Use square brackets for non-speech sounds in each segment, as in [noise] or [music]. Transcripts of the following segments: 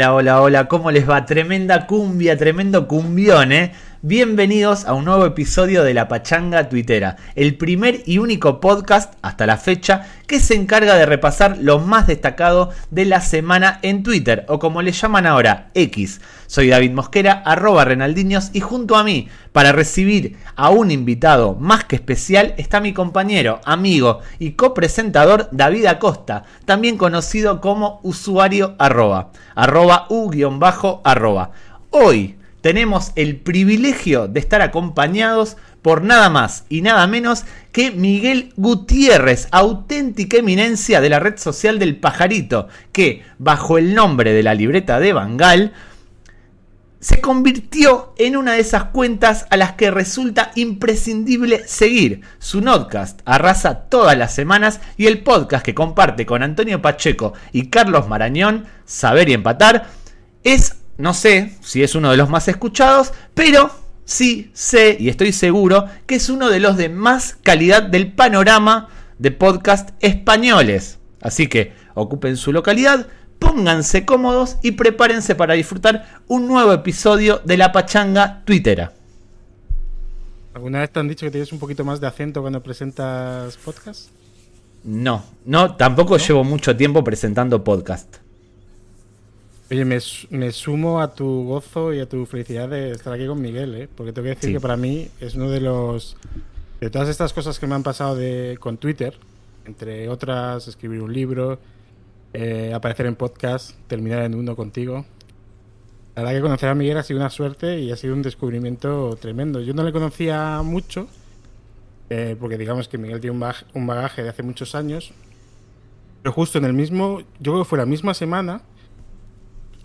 Hola, hola, hola, ¿cómo les va? Tremenda cumbia, tremendo cumbión, ¿eh? Bienvenidos a un nuevo episodio de La Pachanga Twittera, el primer y único podcast hasta la fecha que se encarga de repasar lo más destacado de la semana en Twitter, o como le llaman ahora, X. Soy David Mosquera, arroba Renaldiños, y junto a mí, para recibir a un invitado más que especial, está mi compañero, amigo y copresentador David Acosta, también conocido como usuario arroba, arroba u-arroba. Hoy, tenemos el privilegio de estar acompañados por nada más y nada menos que Miguel Gutiérrez, auténtica eminencia de la red social del pajarito, que bajo el nombre de la libreta de Bangal se convirtió en una de esas cuentas a las que resulta imprescindible seguir. Su podcast arrasa todas las semanas y el podcast que comparte con Antonio Pacheco y Carlos Marañón, Saber y Empatar, es no sé si es uno de los más escuchados, pero sí sé y estoy seguro que es uno de los de más calidad del panorama de podcast españoles. Así que ocupen su localidad, pónganse cómodos y prepárense para disfrutar un nuevo episodio de La Pachanga Twittera. ¿Alguna vez te han dicho que tienes un poquito más de acento cuando presentas podcast? No, no, tampoco llevo mucho tiempo presentando podcast. Oye, me, sumo a tu gozo y a tu felicidad de estar aquí con Miguel, ¿eh? porque tengo que decir que para mí es uno de los. de todas estas cosas que me han pasado de, con Twitter, entre otras, escribir un libro, eh, aparecer en podcast, terminar en uno contigo. La verdad que conocer a Miguel ha sido una suerte y ha sido un descubrimiento tremendo. Yo no le conocía mucho, eh, porque digamos que Miguel tiene un un bagaje de hace muchos años, pero justo en el mismo, yo creo que fue la misma semana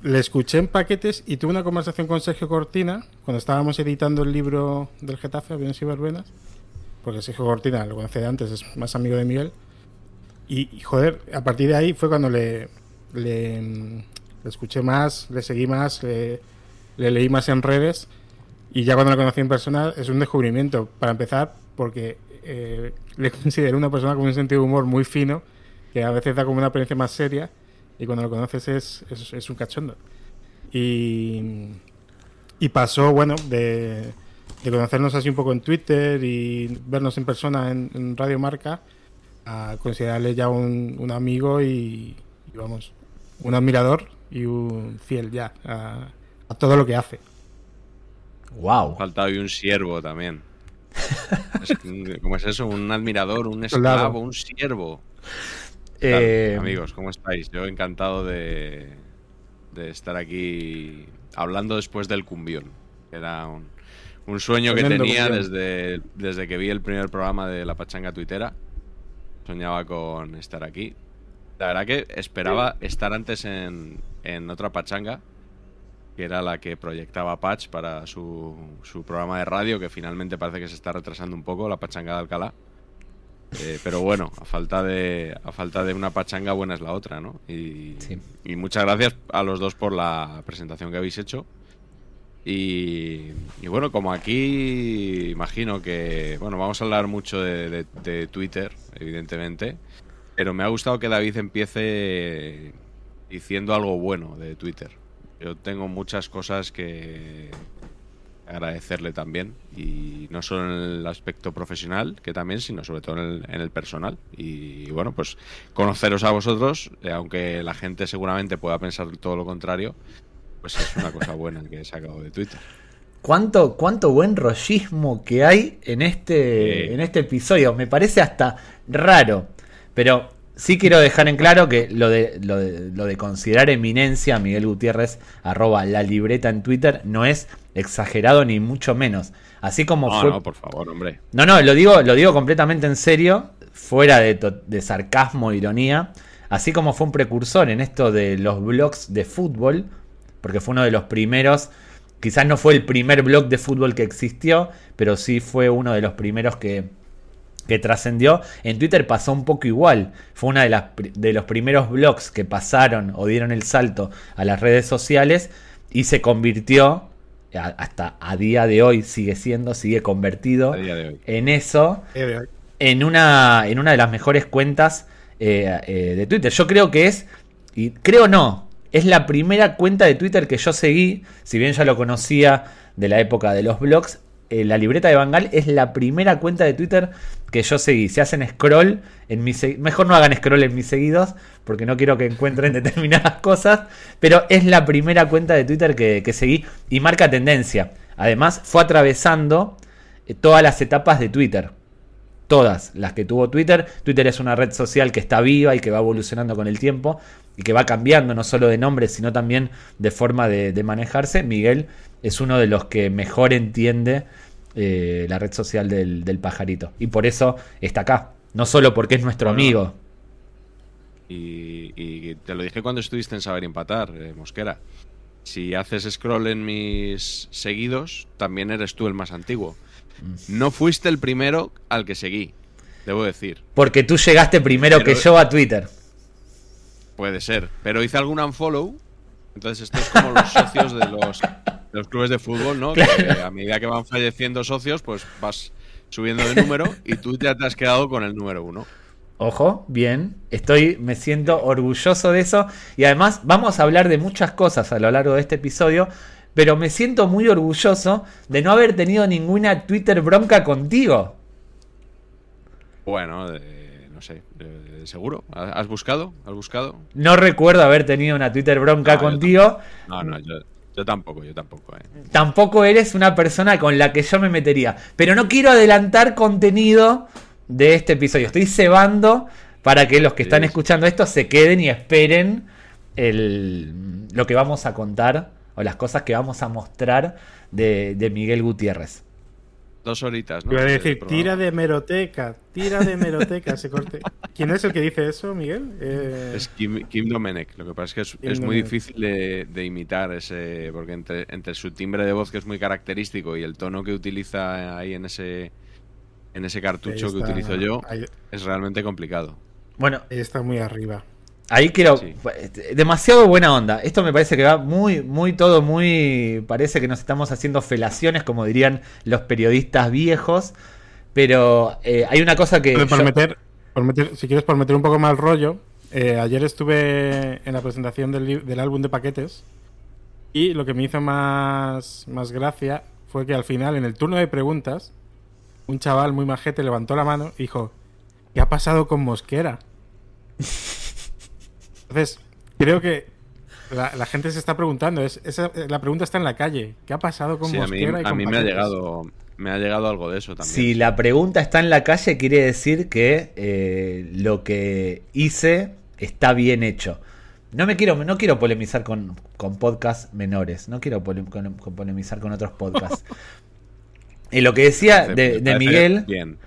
le escuché en paquetes y tuve una conversación con Sergio Cortina cuando estábamos editando el libro del Getafe, Aviones y Verbenas, porque Sergio Cortina lo conoce de antes, es más amigo de Miguel. Y, joder, a partir de ahí fue cuando le, le, escuché más, le seguí más, le, leí más en redes y ya cuando lo conocí en persona es un descubrimiento. Para empezar, porque eh, le [laughs] considero una persona con un sentido de humor muy fino, que a veces da como una apariencia más seria y cuando lo conoces es, es, un cachondo. Y, y pasó, bueno, de, de, conocernos así un poco en Twitter y vernos en persona en, Radio Marca a considerarle ya un, un amigo y, vamos, un admirador y un fiel ya a, todo lo que hace. Wow. Falta hoy un siervo también. [laughs] ¿Cómo es eso? Un admirador, un esclavo, un siervo. Eh, amigos, ¿cómo estáis? Yo encantado de, estar aquí hablando después del cumbión. Era un, sueño que tenía desde, desde que vi el primer programa de La Pachanga Tuitera. Soñaba con estar aquí. La verdad que esperaba estar antes en, en otra pachanga, que era la que proyectaba Patch para su, su programa de radio, que finalmente parece que se está retrasando un poco, la pachanga de Alcalá. Eh, pero bueno, a falta de a falta de una pachanga buena es la otra, ¿no? Y, muchas gracias a los dos por la presentación que habéis hecho. Y, bueno, como aquí imagino que, bueno, vamos a hablar mucho de, Twitter, evidentemente, pero me ha gustado que David empiece diciendo algo bueno de Twitter. Yo tengo muchas cosas que, agradecerle también y no solo en el aspecto profesional que también sino sobre todo en el, personal. Y bueno pues conoceros a vosotros eh, aunque la gente seguramente pueda pensar todo lo contrario pues es una cosa [laughs] buena que he sacado de Twitter. Cuánto cuánto buen rollismo que hay en este en este episodio me parece hasta raro pero sí quiero dejar en claro que lo de, lo de, lo de considerar eminencia Miguel Gutiérrez, arroba la libreta en Twitter, no es exagerado ni mucho menos. Así como no, No, por favor, hombre. No, no, lo digo, lo digo completamente en serio, fuera de, de sarcasmo e ironía. Así como fue un precursor en esto de los blogs de fútbol, porque fue uno de los primeros. Quizás no fue el primer blog de fútbol que existió, pero sí fue uno de los primeros que, que trascendió. En Twitter pasó un poco igual. Fue uno de, las, de los primeros blogs que pasaron o dieron el salto a las redes sociales y se convirtió, hasta a día de hoy sigue siendo, sigue convertido en eso, en una, en una de las mejores cuentas eh, eh, de Twitter. Yo creo que es, y creo no, es la primera cuenta de Twitter que yo seguí, si bien ya lo conocía de la época de los blogs, eh, la libreta de Bangal es la primera cuenta de Twitter que yo seguí. Si hacen scroll en mis mejor no hagan scroll en mis seguidos, porque no quiero que encuentren [laughs] determinadas cosas, pero es la primera cuenta de Twitter que, que seguí y marca tendencia. Además, fue atravesando eh, todas las etapas de Twitter. Todas las que tuvo Twitter. Twitter es una red social que está viva y que va evolucionando con el tiempo y que va cambiando no solo de nombre, sino también de forma de, manejarse. Miguel es uno de los que mejor entiende eh, la red social del, pajarito. Y por eso está acá. No solo porque es nuestro amigo. Y, te lo dije cuando estuviste en Saber Empatar, eh, Mosquera. Si haces scroll en mis seguidos, también eres tú el más antiguo. Mm. No fuiste el primero al que seguí, debo decir. Porque tú llegaste primero que yo a Twitter. Puede ser. Pero hice algún unfollow. Entonces, esto es como los socios de los, [laughs] clubes de fútbol, ¿no? [laughs] Que a medida que van falleciendo socios, pues vas subiendo de número y tú ya te has quedado con el número uno. Ojo, bien. Estoy, me siento orgulloso de eso. Y además, vamos a hablar de muchas cosas a lo largo de este episodio. Pero me siento muy orgulloso de no haber tenido ninguna Twitter bronca contigo. Bueno, no sé, seguro. ¿Has buscado? ¿Has buscado? No recuerdo haber tenido una Twitter bronca contigo. No, no, yo, tampoco, yo tampoco. Eh. Tampoco eres una persona con la que yo me metería. Pero no quiero adelantar contenido de este episodio. Estoy cebando para que los que están escuchando esto se queden y esperen el, lo que vamos a contar o las cosas que vamos a mostrar de, de Miguel Gutiérrez dos horitas, ¿no? Iba a decir, tira de meroteca, tira de meroteca ese corte. ¿Quién es el que dice eso, Miguel? Eh, es Kim, Domenech. Lo que pasa es que es, muy difícil de, imitar ese, porque entre, entre su timbre de voz que es muy característico y el tono que utiliza ahí en ese en ese cartucho que utilizo yo, es realmente complicado. Bueno, está muy arriba. Ahí quiero. Demasiado buena onda. Esto me parece que va muy, muy todo, muy. Parece que nos estamos haciendo felaciones, como dirían los periodistas viejos. Pero eh, hay una cosa que. Por, meter, si quieres, por meter un poco más el rollo. Eh, ayer estuve en la presentación del, del, álbum de paquetes. Y lo que me hizo más, más gracia fue que al final, en el turno de preguntas, un chaval muy majete levantó la mano y dijo: ¿Qué ha pasado con Mosquera? [laughs] Entonces, creo que la, gente se está preguntando, es, la pregunta está en la calle. ¿Qué ha pasado con Mosquera a mí, a mí me ha llegado me ha llegado algo de eso también. Si la pregunta está en la calle, quiere decir que eh, lo que hice está bien hecho. No me quiero, no quiero polemizar con, con podcasts menores, no quiero polemizar con otros podcasts. y [laughs] lo que decía de, de Miguel, bien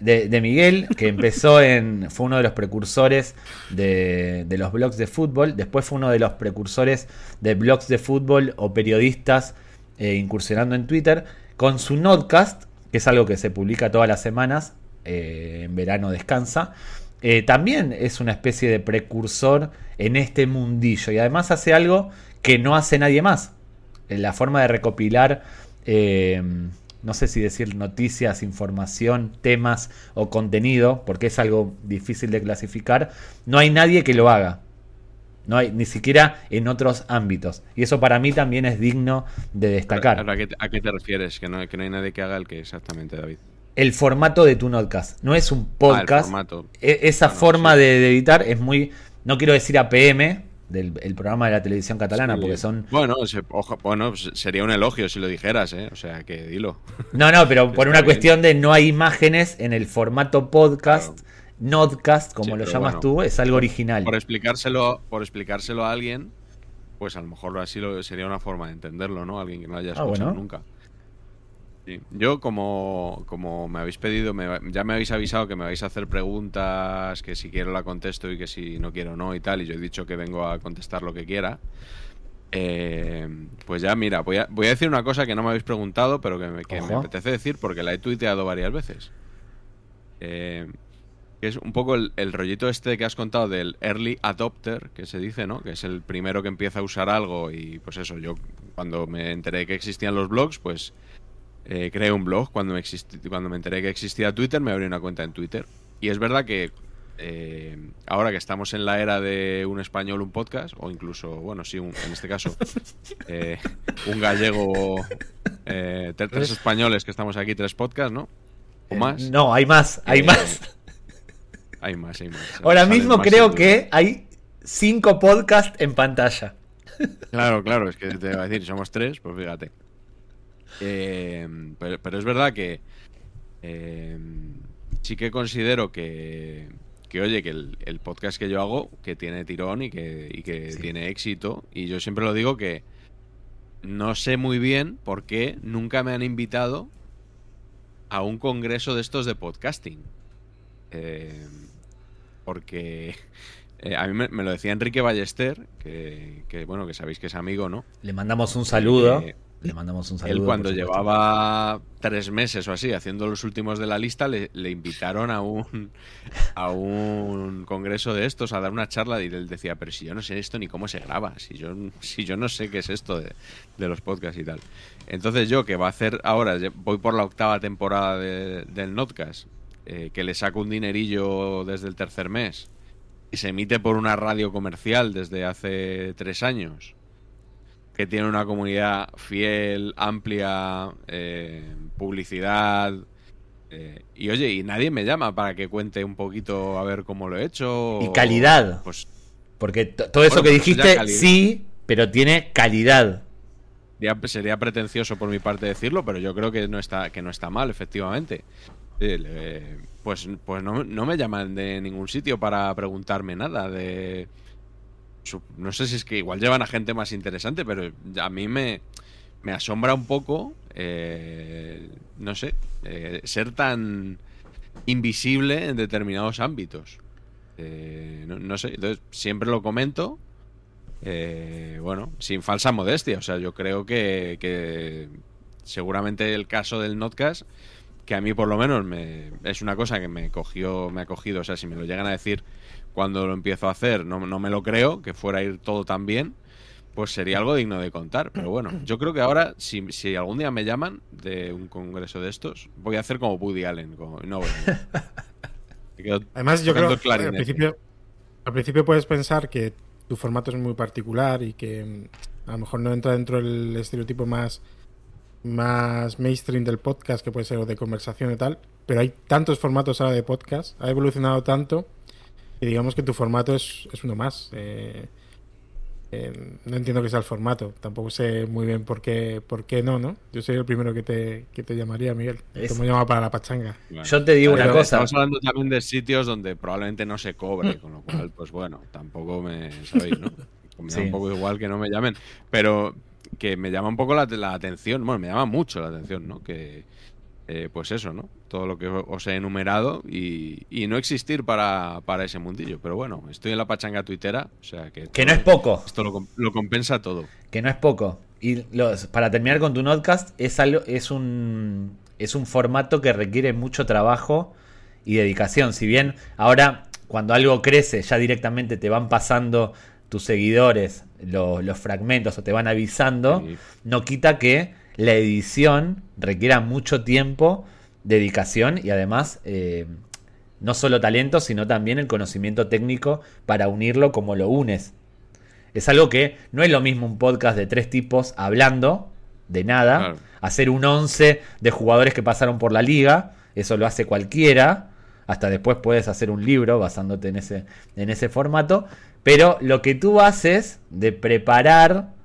de, Miguel, que empezó en. fue uno de los precursores de, los blogs de fútbol. Después fue uno de los precursores de blogs de fútbol o periodistas eh, incursionando en Twitter. Con su notcast, que es algo que se publica todas las semanas. Eh, en verano descansa. Eh, también es una especie de precursor en este mundillo. Y además hace algo que no hace nadie más. La forma de recopilar no sé si decir noticias, información, temas o contenido, porque es algo difícil de clasificar, no hay nadie que lo haga. No hay, ni siquiera en otros ámbitos. Y eso para mí también es digno de destacar. ¿A qué, te refieres? Que no, que no hay nadie que haga el que exactamente, David. El formato de tu podcast. No es un podcast. Ah, e, esa forma de editar es muy. No quiero decir APM, del programa de la televisión catalana, porque son... Bueno, bueno, sería un elogio si lo dijeras, ¿eh? O sea, que dilo. No, no, pero [laughs] por una cuestión de no hay imágenes en el formato podcast, nodcast, como lo llamas tú, es algo original. Por explicárselo, por explicárselo a alguien, pues a lo mejor así lo, sería una forma de entenderlo, ¿no? Alguien que no haya ah, escuchado nunca. Yo, como, como me habéis pedido, ya me habéis avisado que me vais a hacer preguntas, que si quiero la contesto y que si no quiero no y tal, y yo he dicho que vengo a contestar lo que quiera. Eh, pues ya, mira, voy a, voy a decir una cosa que no me habéis preguntado, pero que, me, apetece decir porque la he tuiteado varias veces. Eh, que es un poco el, el, rollito este que has contado del early adopter, que se dice, ¿no? Que es el primero que empieza a usar algo y pues eso, yo cuando me enteré que existían los blogs, pues eh, creé un blog cuando me, cuando me enteré que existía Twitter, me abrí una cuenta en Twitter. Y es verdad que eh, ahora que estamos en la era de un español, un podcast, o incluso, bueno, sí, en este caso, [laughs] eh, un gallego, eh, tres españoles que estamos aquí, tres podcasts, ¿no? ¿O más? No, hay más, hay más. Hay más, hay más. Ahora mismo creo que hay cinco podcasts en pantalla. Claro, claro, es que te iba a decir, somos tres, pues fíjate. Pero, es verdad que sí que considero que, que oye, que el, podcast que yo hago, que tiene tirón y que, que tiene éxito. Y yo siempre lo digo que no sé muy bien por qué nunca me han invitado a un congreso de estos de podcasting. Eh, porque [laughs] eh, a mí me, lo decía Enrique Ballester, que, bueno, que sabéis que es amigo, ¿no? Le mandamos un saludo. Eh, le mandamos un saludo. Él cuando llevaba tres meses o así haciendo los últimos de la lista, le, invitaron a un, a un congreso de estos a dar una charla y él decía, pero si yo no sé esto ni cómo se graba, si yo, si yo no sé qué es esto de, los podcasts y tal. Entonces yo, que va a hacer ahora, voy por la octava temporada del Notcast, eh, que le saco un dinerillo desde el tercer mes y se emite por una radio comercial desde hace tres años que tiene una comunidad fiel, amplia, eh, publicidad. Eh, y oye, y nadie me llama para que cuente un poquito a ver cómo lo he hecho. Y calidad. Pues, Porque todo eso que pues dijiste, sí, pero tiene calidad. sería pretencioso por mi parte decirlo, pero yo creo que no está, que no está mal, efectivamente. Eh, pues pues no, no me llaman de ningún sitio para preguntarme nada de no sé si es que igual llevan a gente más interesante, pero a mí me, me asombra un poco, eh, no sé, eh, ser tan invisible en determinados ámbitos. Eh, no, sé, entonces siempre lo comento, bueno, sin falsa modestia, o sea, yo creo que, que seguramente el caso del Notcast que a mí por lo menos me, es una cosa que me cogió, me ha cogido, o sea, si me lo llegan a decir cuando lo empiezo a hacer no, no me lo creo, que fuera a ir todo tan bien, pues sería algo digno de contar. Pero bueno, yo creo que ahora, si, si algún día me llaman de un congreso de estos, voy a hacer como Woody Allen. no, Además, yo creo que al principio, al principio puedes pensar que tu formato es muy particular y que mm, a lo mejor no entra dentro del estereotipo más, más mainstream del podcast, que puede ser de conversación y tal, pero hay tantos formatos ahora de podcast, ha evolucionado tanto y digamos que tu formato es, es uno más. Eh, eh, no entiendo que sea el formato. Tampoco sé muy bien por qué, por qué no, ¿no? Yo soy el primero que te, que te llamaría, Miguel. Es... me llama para la pachanga. Yo te digo una cosa. Estamos hablando también de sitios donde probablemente no se cobre, con lo cual, pues bueno, tampoco me sabéis, ¿no? [laughs] Me da un poco igual que no me llamen. Pero que me llama un poco la, la atención, bueno, me llama mucho la atención, ¿no? Que, eh, pues eso, ¿no? Todo lo que os he enumerado y, no existir para, ese mundillo. Pero bueno, estoy en la pachanga tuitera, o sea que... Que no es poco. Esto lo, compensa todo. Que no es poco. Y para terminar con tu podcast, es, algo, es, un, es un formato que requiere mucho trabajo y dedicación. Si bien ahora, cuando algo crece, ya directamente te van pasando tus seguidores los fragmentos o te van avisando, no quita que la edición requiera mucho tiempo, dedicación y además eh, no solo talento, sino también el conocimiento técnico para unirlo como lo unes. Es algo que no es lo mismo un podcast de tres tipos hablando de nada, hacer un once de jugadores que pasaron por la liga, eso lo hace cualquiera, hasta después puedes hacer un libro basándote en ese, en ese formato, pero lo que tú haces de preparar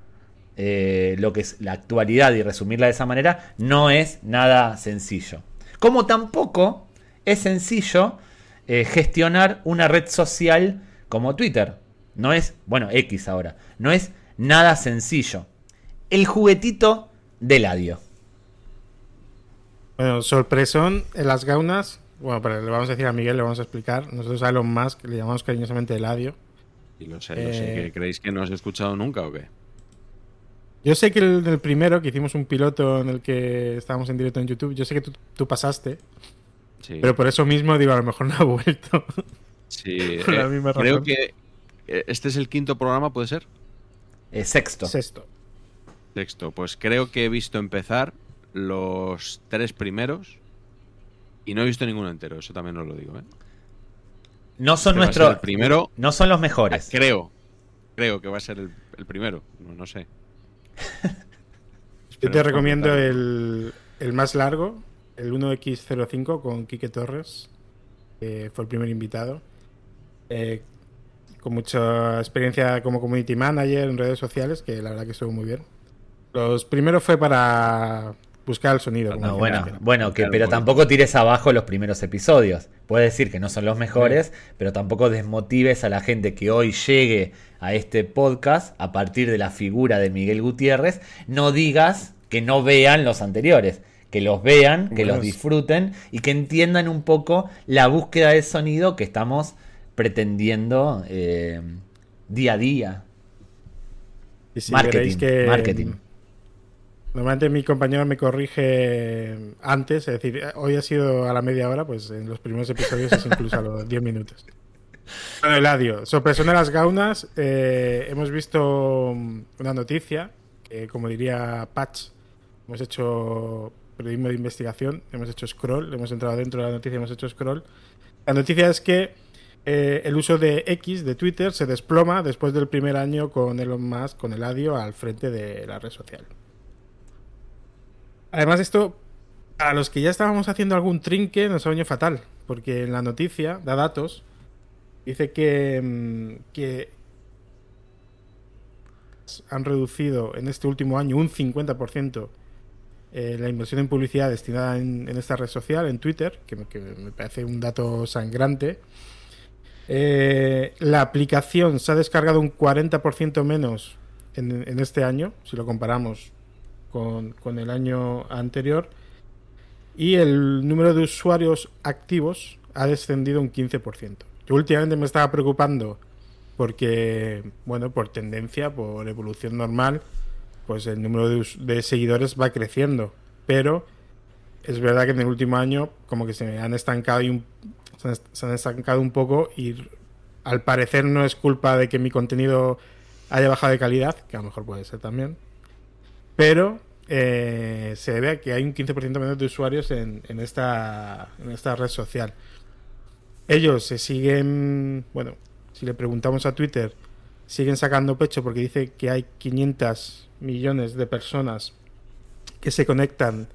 eh, lo que es la actualidad y resumirla de esa manera, no es nada sencillo. Como tampoco es sencillo eh, gestionar una red social como Twitter. No es, bueno, X ahora, no es nada sencillo. El juguetito de Ladio. Bueno, sorpresón en las gaunas. Bueno, pero le vamos a decir a Miguel, le vamos a explicar. Nosotros a Elon Musk le llamamos cariñosamente Eladio. Y lo sé, lo sé. Eh, ¿Creéis que no os he escuchado nunca o qué? Yo sé que el, el, primero, que hicimos un piloto en el que estábamos en directo en YouTube, yo sé que tú, pasaste. Sí. Pero por eso mismo digo, a lo mejor no ha vuelto. Sí, [laughs] eh, creo que eh, este es el quinto programa, ¿puede ser? Eh, sexto. Sexto. Sexto. Pues creo que he visto empezar los tres primeros y no he visto ninguno entero, eso también os lo digo. ¿eh? No son este nuestros. primero. No son los mejores. Creo. Creo que va a ser el, primero. No, sé. Yo te recomiendo el, el, más largo, el 1X05 con Quique Torres. Que fue el primer invitado. Eh, con mucha experiencia como community manager en redes sociales, que la verdad que estuvo muy bien. Los primeros fue para buscar el sonido. bueno, bueno que, pero tampoco tires abajo los primeros episodios. Puedes decir que no son los mejores, pero tampoco desmotives a la gente que hoy llegue a este podcast a partir de la figura de Miguel Gutiérrez. No digas que no vean los anteriores, que los vean, que los disfruten y que entiendan un poco la búsqueda de sonido que estamos pretendiendo eh, día a día. marketing, marketing. Normalmente mi compañero me corrige antes, es decir, hoy ha sido a la media hora, pues en los primeros episodios es incluso a los [laughs] 10 minutos. Bueno, Eladio, sorpresión de las gaunas, eh, hemos visto una noticia, que como diría Patch, hemos hecho periodismo de investigación, hemos hecho scroll, hemos entrado dentro de la noticia, hemos hecho scroll. La noticia es que eh, el uso de X, de Twitter, se desploma después del primer año con Elon Musk, con Eladio, al frente de la red social. Además, esto, a los que ya estábamos haciendo algún trinque, nos ha venido fatal, porque en la noticia da datos, dice que, mm, que han reducido en este último año un 50% eh, la inversión en publicidad destinada en, esta red social, en Twitter, que me, parece un dato sangrante. Eh, la aplicación se ha descargado un 40% menos en, en, este año, si lo comparamos con, el año anterior y el número de usuarios activos ha descendido un 15%. Yo últimamente me estaba preocupando porque, bueno, por tendencia, por evolución normal, pues el número de, seguidores va creciendo. Pero es verdad que en el último año como que se han estancado y un, se han estancado un poco y al parecer no es culpa de que mi contenido haya bajado de calidad, que a lo mejor puede ser también, pero eh, se debe que hay un 15% menos de usuarios en, esta, en esta red social. Ellos se siguen, bueno, si le preguntamos a Twitter, siguen sacando pecho porque dice que hay 500 millones de personas que se conectan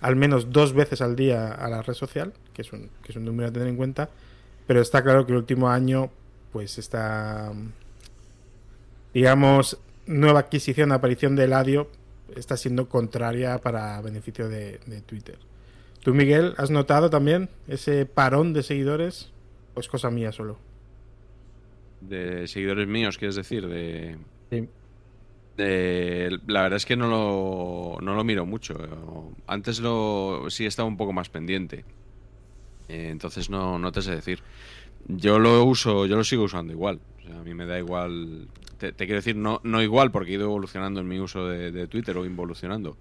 al menos dos veces al día a la red social, que es un, que es un número a tener en cuenta, pero está claro que el último año, pues está, digamos, nueva adquisición, aparición de Eladio, está siendo contraria para beneficio de, Twitter. ¿Tú, Miguel, has notado también ese parón de seguidores o es cosa mía solo? De seguidores míos, quieres decir, de... Sí. la verdad es que no lo, no lo miro mucho. Antes lo sí estaba un poco más pendiente. Eh, entonces no, no te sé decir. Yo lo uso, yo lo sigo usando igual. a mí me da igual te, quiero decir, no, no igual, porque he ido evolucionando en mi uso de, Twitter o involucionando.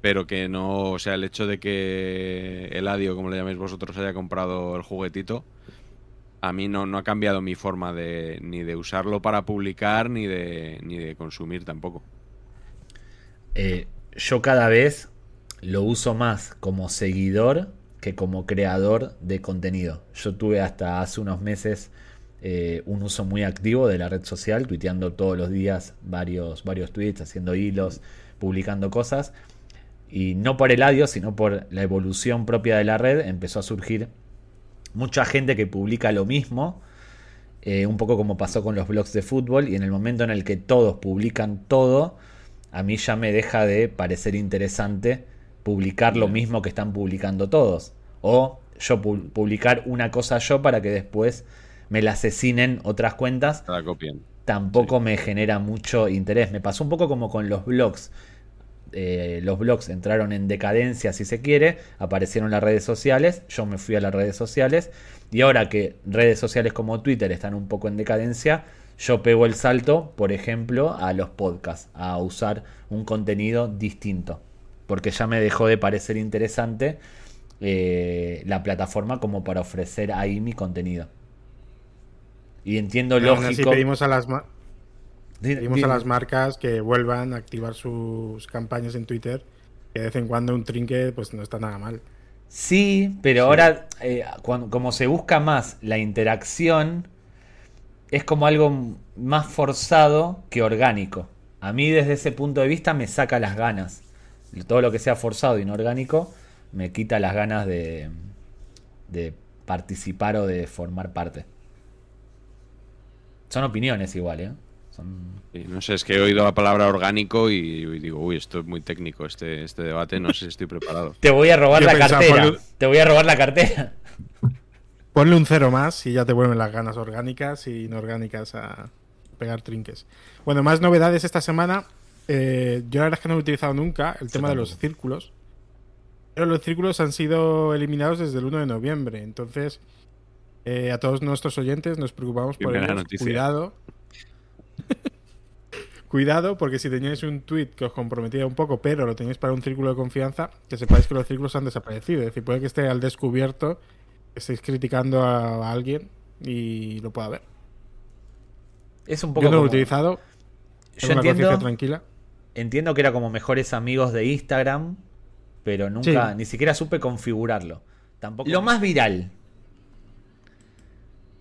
Pero que no, o sea, el hecho de que el Adio, como le llaméis vosotros, haya comprado el juguetito, a mí no, no ha cambiado mi forma de ni de usarlo para publicar ni de, ni de consumir tampoco. Eh, yo cada vez lo uso más como seguidor que como creador de contenido. Yo tuve hasta hace unos meses eh, un uso muy activo de la red social, tuiteando todos los días varios, varios tweets, haciendo hilos, publicando cosas. Y no por el audio, sino por la evolución propia de la red, empezó a surgir mucha gente que publica lo mismo. Eh, un poco como pasó con los blogs de fútbol, y en el momento en el que todos publican todo, a mí ya me deja de parecer interesante publicar lo mismo que están publicando todos. O yo publicar una cosa yo para que después me la asesinen otras cuentas, la copien. tampoco me genera mucho interés. Me pasó un poco como con los blogs. Eh, los blogs entraron en decadencia, si se quiere, aparecieron las redes sociales, yo me fui a las redes sociales y ahora que redes sociales como Twitter están un poco en decadencia, yo pego el salto, por ejemplo, a los podcasts, a usar un contenido distinto, porque ya me dejó de parecer interesante eh, la plataforma como para ofrecer ahí mi contenido. Y entiendo lógico. pedimos a las pedimos a las marcas que vuelvan a activar sus campañas en Twitter, que de vez en cuando un trinque pues no está nada mal. Sí, pero ahora, eh, como se busca más la interacción, es como algo más forzado que orgánico. A mí desde ese punto de vista me saca las ganas. Todo lo que sea forzado y inorgánico me quita las ganas de, de participar o de formar parte. Son opiniones igual, ¿eh? no sé, es que he oído la palabra orgánico y, digo, uy, esto es muy técnico, este, este debate, no sé si estoy preparado. [laughs] Te voy a robar la cartera. Te voy a robar la cartera. Ponle un cero más y ya te vuelven las ganas orgánicas y inorgánicas a pegar trinques. Bueno, más novedades esta semana. Eh, yo la verdad es que no he utilizado nunca el tema de los círculos. Pero los círculos han sido eliminados desde el 1 de noviembre. Entonces, eh, a todos nuestros oyentes nos preocupamos por el cuidado. [laughs] Cuidado, porque si teníais un tweet que os comprometía un poco, pero lo tenéis para un círculo de confianza, que sepáis que los círculos han desaparecido. Es decir, puede que esté al descubierto, estéis criticando a alguien y lo pueda ver. Es un poco. Yo no lo he utilizado. Yo entiendo. tranquila. Entiendo que era como mejores amigos de Instagram, pero nunca, ni siquiera supe configurarlo. Tampoco. Lo más viral.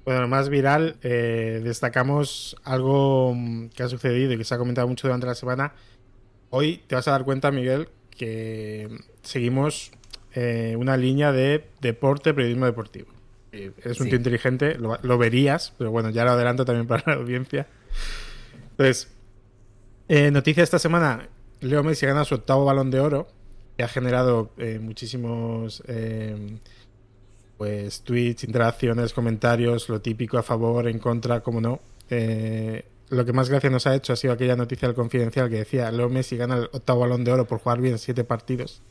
Bueno, lo más viral, eh, destacamos algo mm, que ha sucedido y que se ha comentado mucho durante la semana. Hoy te vas a dar cuenta, Miguel, que seguimos eh, una línea de deporte, periodismo deportivo. eres un tío inteligente, lo, verías, pero bueno, ya lo adelanto también para la audiencia. Entonces, eh, noticia esta semana, Leo Messi gana su octavo balón de oro, que ha generado muchísimos pues tweets, interacciones, comentarios, lo típico a favor, en contra, como no. Eh, lo que más gracia nos ha hecho ha sido aquella noticia del confidencial que decía Leo Messi gana el octavo balón de oro por jugar bien siete partidos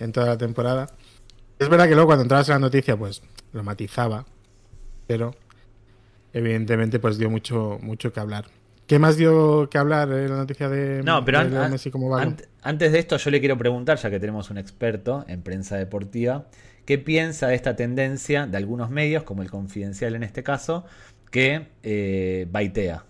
en toda la temporada. Es verdad que luego cuando entrabas en la noticia pues lo matizaba, pero evidentemente pues dio mucho, mucho que hablar. ¿Qué más dio que hablar en la noticia de, no, pero Messi como balón? Antes de esto yo le quiero preguntar, ya que tenemos un experto en prensa deportiva, qué piensa de esta tendencia de algunos medios, como el Confidencial en este caso, que eh, baitea,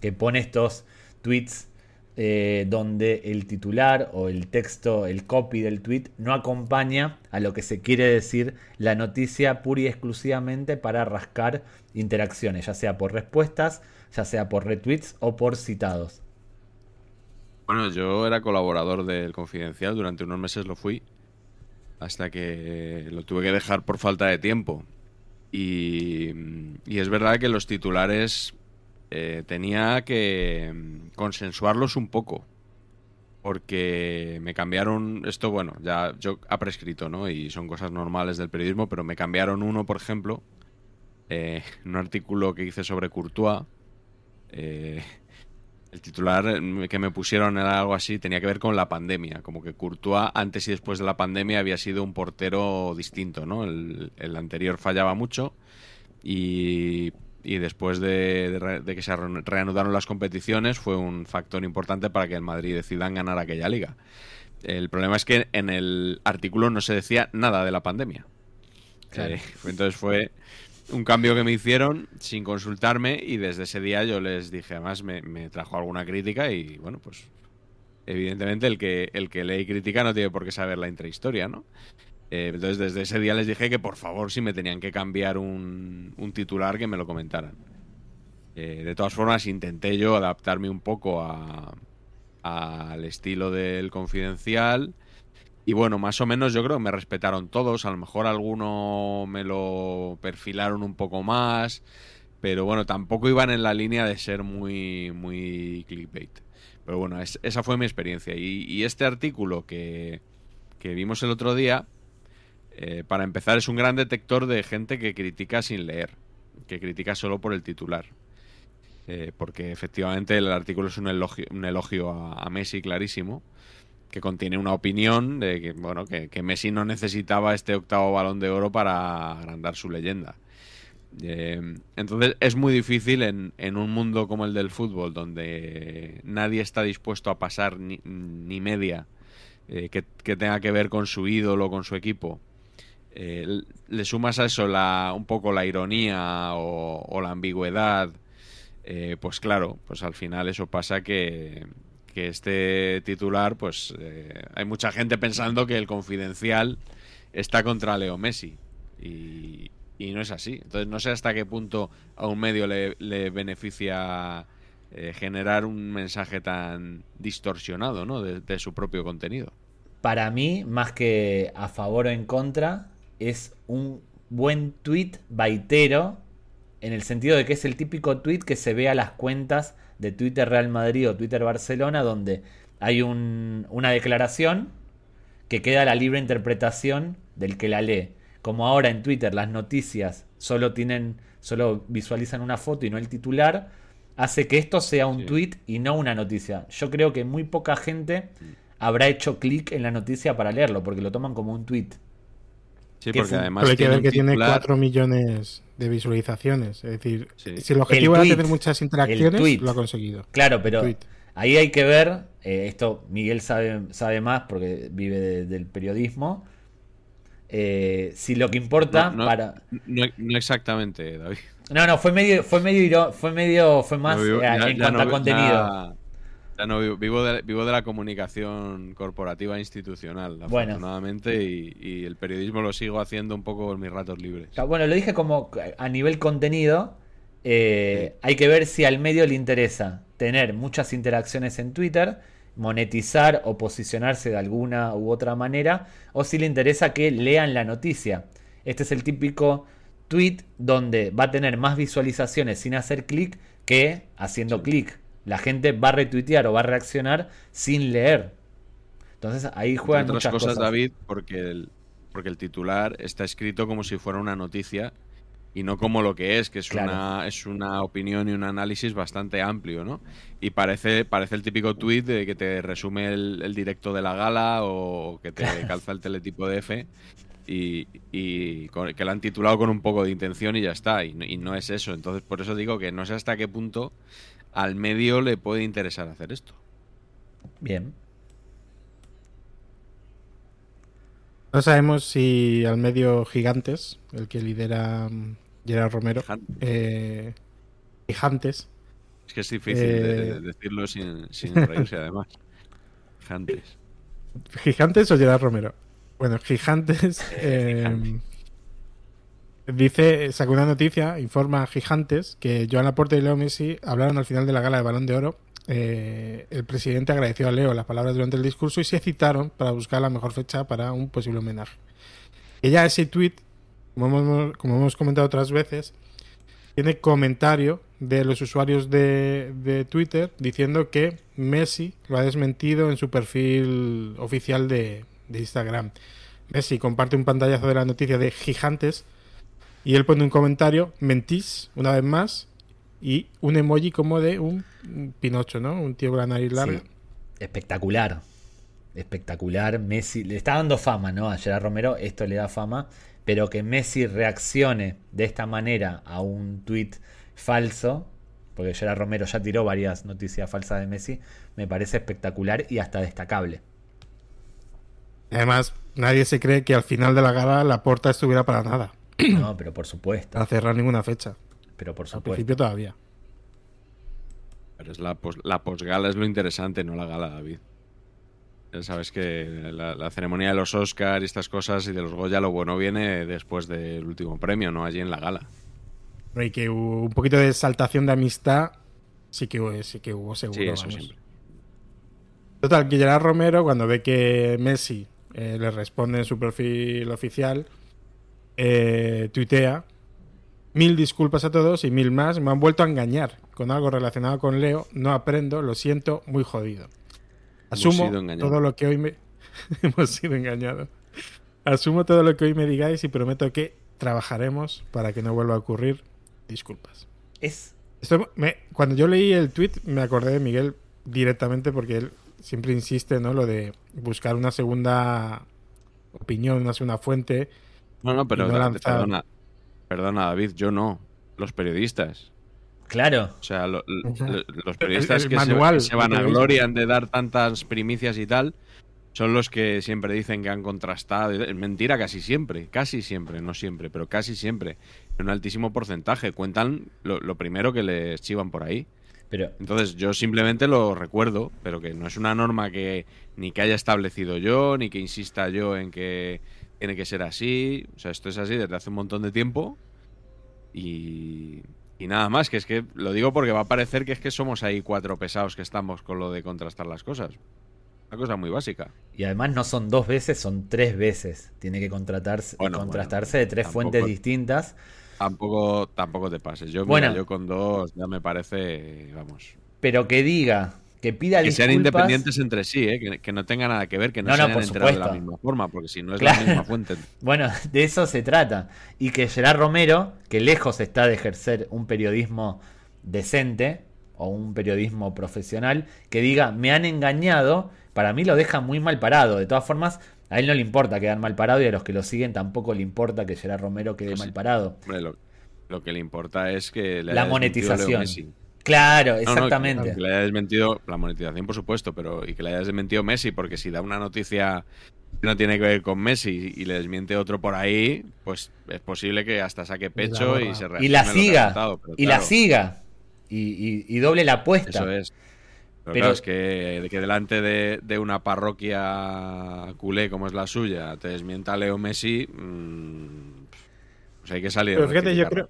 que pone estos tweets eh, donde el titular o el texto, el copy del tweet no acompaña a lo que se quiere decir la noticia pura y exclusivamente para rascar interacciones, ya sea por respuestas, ya sea por retweets o por citados. Bueno, yo era colaborador del Confidencial, durante unos meses lo fui, hasta que lo tuve que dejar por falta de tiempo. Y, es verdad que los titulares eh, tenía que consensuarlos un poco. Porque me cambiaron, esto bueno, ya yo ha prescrito, ¿no? Y son cosas normales del periodismo, pero me cambiaron uno, por ejemplo, eh, [laughs] un artículo que hice sobre Courtois. Eh, el titular eh, que me pusieron era algo así, tenía que ver con la pandemia, como que Courtois antes y después de la pandemia había sido un portero distinto, ¿no? El, anterior fallaba mucho y, después de, que se reanudaron las competiciones fue un factor importante para que el Madrid decidan ganar aquella liga. El problema es que en el artículo no se decía nada de la pandemia. Eh, entonces fue un cambio que me hicieron sin consultarme y desde ese día yo les dije, además me, trajo alguna crítica y bueno, pues evidentemente el que, el que lee crítica no tiene por qué saber la intrahistoria, ¿no? Eh, entonces desde ese día les dije que por favor si me tenían que cambiar un, titular que me lo comentaran. Eh, de todas formas intenté yo adaptarme un poco al estilo del confidencial y bueno, más o menos yo creo que me respetaron todos. A lo mejor alguno me lo perfilaron un poco más. Pero bueno, tampoco iban en la línea de ser muy, muy clickbait. Pero bueno, esa fue mi experiencia. Y, este artículo que, vimos el otro día, eh, para empezar, es un gran detector de gente que critica sin leer, que critica solo por el titular. Eh, porque efectivamente el artículo es un elogio, un elogio a Messi clarísimo que contiene una opinión de que, bueno, que, Messi no necesitaba este octavo balón de oro para agrandar su leyenda. Eh, entonces es muy difícil en, un mundo como el del fútbol, donde nadie está dispuesto a pasar ni, media eh, que, tenga que ver con su ídolo, con su equipo. Eh, le sumas a eso la, un poco la ironía o, o la ambigüedad, pues claro, pues al final eso pasa que, que este titular, pues eh, hay mucha gente pensando que el confidencial está contra Leo Messi. Y, no es así. Entonces no sé hasta qué punto a un medio le, beneficia eh, generar un mensaje tan distorsionado ¿no? de, su propio contenido. Para mí, más que a favor o en contra, es un buen tweet baitero en el sentido de que es el típico tweet que se ve a las cuentas de Twitter Real Madrid o Twitter Barcelona donde hay una declaración que queda a la libre interpretación del que la lee como ahora en Twitter las noticias solo tienen, solo visualizan una foto y no el titular, hace que esto sea un tweet y no una noticia. Yo creo que muy poca gente habrá hecho clic en la noticia para leerlo, porque lo toman como un tweet. Sí, porque además hay que ver que tiene 4 millones de visualizaciones. Es decir, si el objetivo era tener muchas interacciones, lo ha conseguido. Claro, pero ahí hay que ver, eh, esto Miguel sabe, sabe más porque vive del periodismo, eh, si lo que importa para. No, exactamente, David. No, no, fue medio, fue medio, fue medio, fue más eh, en cuanto a contenido. Ya, no vivo, de, vivo de la comunicación corporativa institucional, afortunadamente, y, el periodismo lo sigo haciendo un poco en mis ratos libres. Bueno, lo dije como a nivel contenido. Eh, hay que ver si al medio le interesa tener muchas interacciones en Twitter monetizar o posicionarse de alguna u otra manera, o si le interesa que lean la noticia. Este es el típico tweet donde va a tener más visualizaciones sin hacer clic que haciendo clic. La gente va a retuitear o va a reaccionar sin leer. Entonces ahí juegan muchas cosas, David, porque el, porque el titular está escrito como si fuera una noticia y no como lo que es, que es, una, es una opinión y un análisis bastante amplio, ¿no? Y parece, parece el típico tweet de que te resume el, directo de la gala o que te [laughs] calza el teletipo de F y, que lo han titulado con un poco de intención y ya está, y, y no es eso. Entonces, por eso digo que no sé hasta qué punto al medio le puede interesar hacer esto. Bien. No sabemos si al medio Gigantes, el que lidera mm, Gerard Romero. Eh, gigantes. Es que es difícil de, eh, decirlo sin, reírse, además. Gigantes. ¿Gigantes o Gerard Romero? Bueno, Gigantes. [laughs] Eh, dice, sacó una noticia, informa Gigantes que Joan Laporte y Leo Messi hablaron al final de la gala de Balón de Oro. el presidente agradeció a Leo las palabras durante el discurso y se citaron para buscar la mejor fecha para un posible homenaje. Y ya ese tweet como hemos, comentado otras veces, tiene comentario de los usuarios de, Twitter diciendo que Messi lo ha desmentido en su perfil oficial de, Instagram. Messi comparte un pantallazo de la noticia de Gigantes y él pone un comentario, mentís, una vez más, y un emoji como de un, Pinocho, ¿no? Un tío con la nariz larga. Espectacular. Espectacular. Messi le está dando fama, ¿no? A Gerard Romero esto le da fama pero que Messi reaccione de esta manera a un tuit falso, porque Gerard Romero ya tiró varias noticias falsas de Messi, me parece espectacular y hasta destacable. Además, nadie se cree que al final de la gala la puerta estuviera para nada. [clears throat] No, pero por supuesto. A cerrar ninguna fecha. Pero por supuesto. Al principio todavía. Pero es la, la posgala es lo interesante, no la gala, David. Ya sabes que la, ceremonia de los Oscars y estas cosas y de los Goya, lo bueno viene después del último premio, ¿no? Allí en la gala. Y que hubo un poquito de saltación de amistad, sí que, sí que hubo seguro. Sí, eso siempre. Total, Guillermo Romero, cuando ve que Messi eh, le responde en su perfil oficial, eh, tuitea, mil disculpas a todos y mil más, me han vuelto a engañar con algo relacionado con Leo, no aprendo, lo siento, muy jodido. Asumo todo lo que hoy me... [laughs] Hemos sido engañados. Asumo todo lo que hoy me digáis y prometo que trabajaremos para que no vuelva a ocurrir. Disculpas. Es... Cuando yo leí el tweet me acordé de Miguel directamente porque él siempre insiste, ¿no? Lo de buscar una segunda opinión, una segunda fuente. No, no, pero perdona, perdona, David, yo no. Los periodistas. Claro. O sea, los periodistas que, se, van a glorian de dar tantas primicias y tal, son los que siempre dicen que han contrastado. Es mentira casi siempre, casi siempre, no siempre, pero casi siempre. En un altísimo porcentaje. Cuentan lo, primero que les chivan por ahí. Pero... Entonces yo simplemente lo recuerdo, pero que no es una norma que ni que haya establecido yo, ni que insista yo en que tiene que ser así, o sea, esto es así desde hace un montón de tiempo y, y nada más, que es que lo digo porque va a parecer que es que somos ahí cuatro pesados que estamos con lo de contrastar las cosas. Una cosa muy básica. Y además no son dos veces, son tres veces. Tiene que contratarse, contrastarse de tres fuentes distintas. Tampoco, tampoco te pases. Yo, bueno, yo con dos ya me parece, vamos. Pero que diga que pida que sean independientes entre sí, ¿eh? que, no tenga nada que ver, que no, se hayan enterado de la misma forma, porque si no es la misma fuente. [laughs] bueno, de eso se trata. Y que Gerard Romero, que lejos está de ejercer un periodismo decente o un periodismo profesional, que diga, me han engañado, para mí lo deja muy mal parado. De todas formas, a él no le importa quedar mal parado y a los que lo siguen tampoco le importa que Gerard Romero quede mal parado. lo, que le importa es que la monetización. Claro, exactamente. que, le haya desmentido la monetización, por supuesto, pero y que le haya desmentido Messi, porque si da una noticia que no tiene que ver con Messi y le desmiente otro por ahí, pues es posible que hasta saque pecho y se Y la siga. y la siga. Y, doble la apuesta. Eso es. Pero, es que, que delante de, una parroquia culé como es la suya te desmienta Leo Messi, mmm, pues hay que salir. Pero fíjate, yo creo,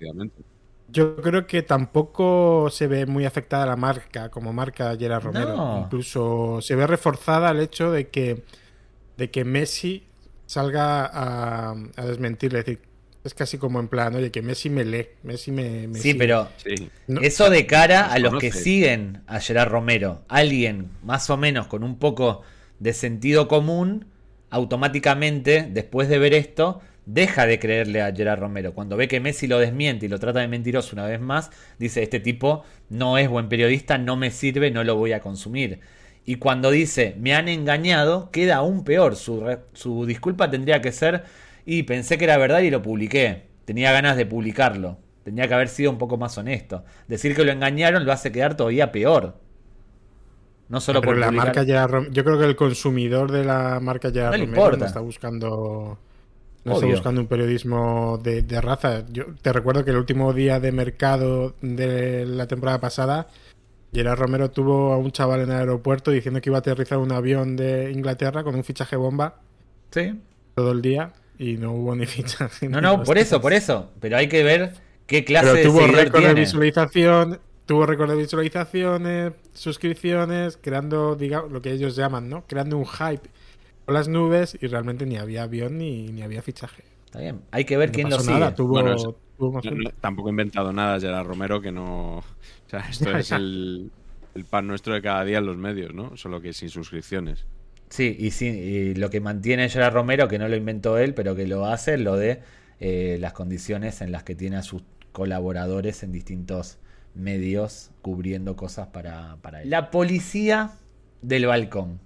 yo creo que tampoco se ve muy afectada la marca como marca Gerard Romero. Incluso se ve reforzada el hecho de que, de que Messi salga a, desmentir. Es decir, es casi como en plan, oye, que Messi me lee. Messi me. sí, pero eso de cara a los que siguen a Gerard Romero. Alguien más o menos con un poco de sentido común, automáticamente, después de ver esto deja de creerle a Gerard Romero. Cuando ve que Messi lo desmiente y lo trata de mentiroso una vez más, dice, este tipo no es buen periodista, no me sirve, no lo voy a consumir. Y cuando dice, me han engañado, queda aún peor. Su, su disculpa tendría que ser, y pensé que era verdad y lo publiqué. Tenía ganas de publicarlo. Tenía que haber sido un poco más honesto. Decir que lo engañaron lo hace quedar todavía peor. No solo por la marca Gerard Yo creo que el consumidor de la marca Gerard Romero está buscando no estoy buscando un periodismo de, raza. Yo te recuerdo que el último día de mercado de la temporada pasada, Gerard Romero tuvo a un chaval en el aeropuerto diciendo que iba a aterrizar un avión de Inglaterra con un fichaje bomba. Sí. Todo el día y no hubo ni [laughs] fichaje. No, no, por eso, por eso. Pero hay que ver qué clase Pero tuvo récord de visualización, tuvo récord de visualizaciones, suscripciones, creando, digamos, lo que ellos llaman, ¿no? Creando un hype las nubes y realmente ni había avión ni, ni había fichaje. Está bien, hay que ver quién lo sigue. tampoco he inventado nada, Gerard Romero, que no... [laughs] O sea, [laughs] esto es el, pan nuestro de cada día en los medios, ¿no? Solo que sin suscripciones. Sí, y, sí, y lo que mantiene Gerard Romero, que no lo inventó él, pero que lo hace, lo de eh, las condiciones en las que tiene a sus colaboradores en distintos medios cubriendo cosas para, para él. La policía del balcón.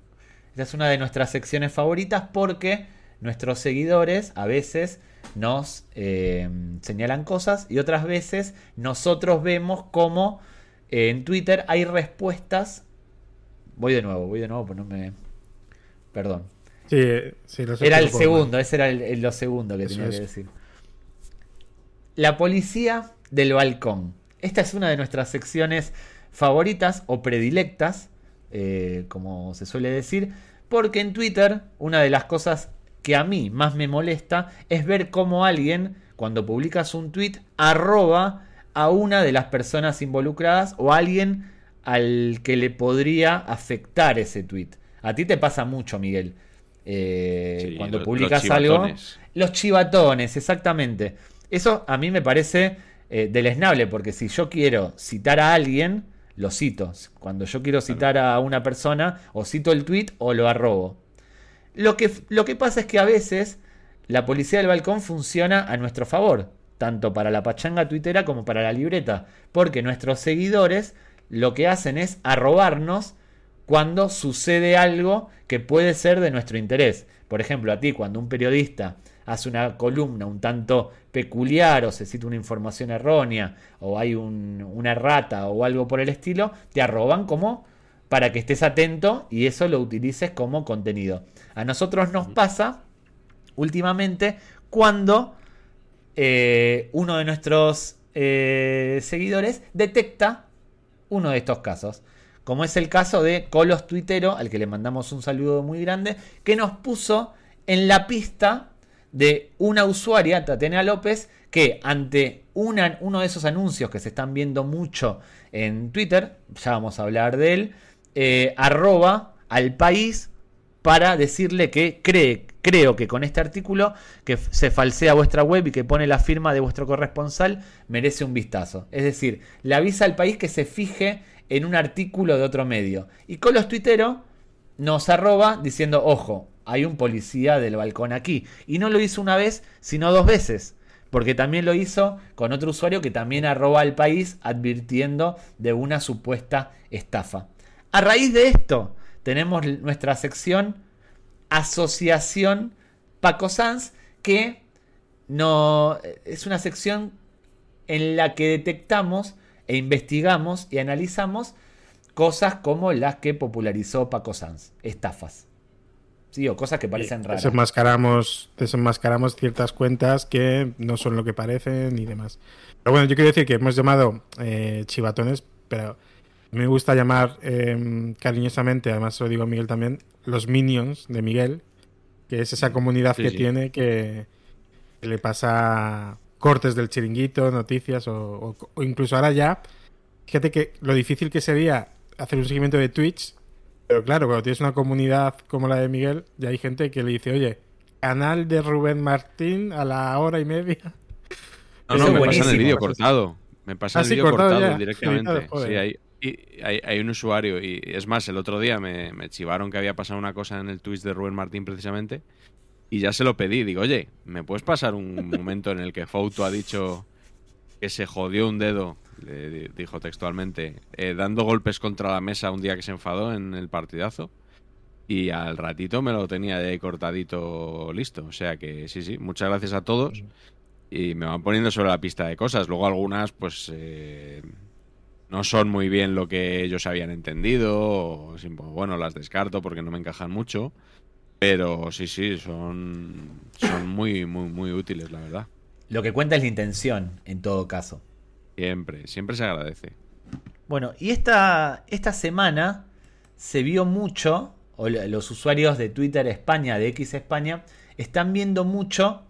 Esta es una de nuestras secciones favoritas porque nuestros seguidores a veces nos eh, señalan cosas y otras veces nosotros vemos cómo eh, en Twitter hay respuestas. Voy de nuevo, voy de nuevo, pues no me. Perdón. Sí, era el segundo, ese era el, lo segundo que tenía que decir. La policía del balcón. Esta es una de nuestras secciones favoritas o predilectas eh, como se suele decir, porque en Twitter una de las cosas que a mí más me molesta es ver cómo alguien, cuando publicas un tweet, arroba a una de las personas involucradas o a alguien al que le podría afectar ese tweet. A ti te pasa mucho, Miguel. Eh, cuando publicas algo. Los chivatones, exactamente. Eso a mí me parece eh, deleznable, porque si yo quiero citar a alguien, lo cito. Cuando yo quiero citar a una persona, o cito el tweet o lo arrobo. Lo que, lo que pasa es que a veces la policía del balcón funciona a nuestro favor, tanto para la pachanga tuitera como para la libreta, porque nuestros seguidores lo que hacen es arrobarnos cuando sucede algo que puede ser de nuestro interés. Por ejemplo, a ti, cuando un periodista hace una columna un tanto peculiar o se cita una información errónea o hay una rata o algo por el estilo, te arroban como para que estés atento y eso lo utilices como contenido. A nosotros nos pasa últimamente cuando eh, uno de nuestros eh, seguidores detecta uno de estos casos. Como es el caso de Colos Tuitero, al que le mandamos un saludo muy grande, que nos puso en la pista de una usuaria, Tatiana López, que ante uno de esos anuncios que se están viendo mucho en Twitter, ya vamos a hablar de él, eh, arroba al país para decirle que cree, creo que con este artículo que se falsea vuestra web y que pone la firma de vuestro corresponsal merece un vistazo. Es decir, le avisa al país que se fije en un artículo de otro medio. Y con los tuiteros nos arroba diciendo, ojo, hay un policía del balcón aquí. Y no lo hizo una vez, sino dos veces. Porque también lo hizo con otro usuario que también arroba al país advirtiendo de una supuesta estafa. A raíz de esto, tenemos nuestra sección Asociación Paco Sanz, que no, es una sección en la que detectamos e investigamos y analizamos cosas como las que popularizó Paco Sanz, estafas. Sí, o cosas que parecen raras. Desenmascaramos, desenmascaramos ciertas cuentas que no son lo que parecen y demás. Pero bueno, yo quiero decir que hemos llamado eh, chivatones, pero me gusta llamar em, cariñosamente, además lo digo a Miguel también, los minions de Miguel, que es esa comunidad que tiene que, le pasa cortes del chiringuito, noticias o, incluso ahora ya, fíjate que lo difícil que sería hacer un seguimiento de Twitch, pero claro, cuando tienes una comunidad como la de Miguel, ya hay gente que le dice, oye, canal de Rubén Martín a la hora y media. No, no, me pasan el vídeo cortado. Me pasan el vídeo cortado, directamente. Sí, hay, hay, un usuario, y es más, el otro día me, me, chivaron que había pasado una cosa en el Twitch de Rubén Martín precisamente, y ya se lo pedí. Digo, oye, ¿me puedes pasar un momento en el que Fouto ha dicho que se jodió un dedo, le dijo textualmente, eh, dando golpes contra la mesa un día que se enfadó en el partidazo? Y al ratito me lo tenía de cortadito listo. O sea que sí, sí, muchas gracias a todos. Y me van poniendo sobre la pista de cosas. Luego algunas, pues... Eh, no son muy bien lo que ellos habían entendido, o, bueno, las descarto porque no me encajan mucho, pero sí, sí, son, son muy, muy, muy útiles, la verdad. Lo que cuenta es la intención, en todo caso. Siempre, siempre se agradece. Bueno, y esta, esta semana se vio mucho, o los usuarios de Twitter España, de X España, están viendo mucho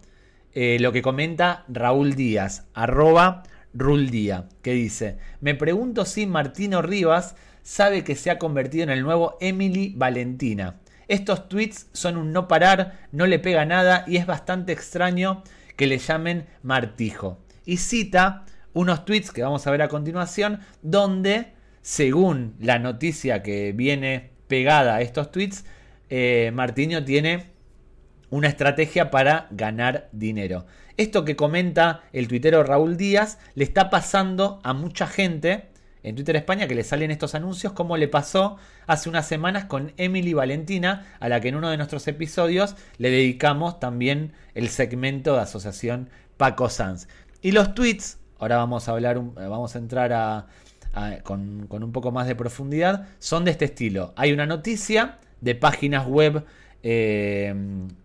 eh, lo que comenta Raúl Díaz, arroba Ruldía, que dice, me pregunto si Martino Rivas sabe que se ha convertido en el nuevo Emily Valentina. Estos tweets son un no parar, no le pega nada y es bastante extraño que le llamen Martijo. Y cita unos tweets que vamos a ver a continuación, donde, según la noticia que viene pegada a estos tweets, eh, Martino tiene una estrategia para ganar dinero. Esto que comenta el tuitero Raúl Díaz le está pasando a mucha gente en Twitter España que le salen estos anuncios, como le pasó hace unas semanas con Emily Valentina, a la que en uno de nuestros episodios le dedicamos también el segmento de asociación Paco Sanz. Y los tweets, ahora vamos a hablar, vamos a entrar con, con un poco más de profundidad, son de este estilo. Hay una noticia de páginas web eh,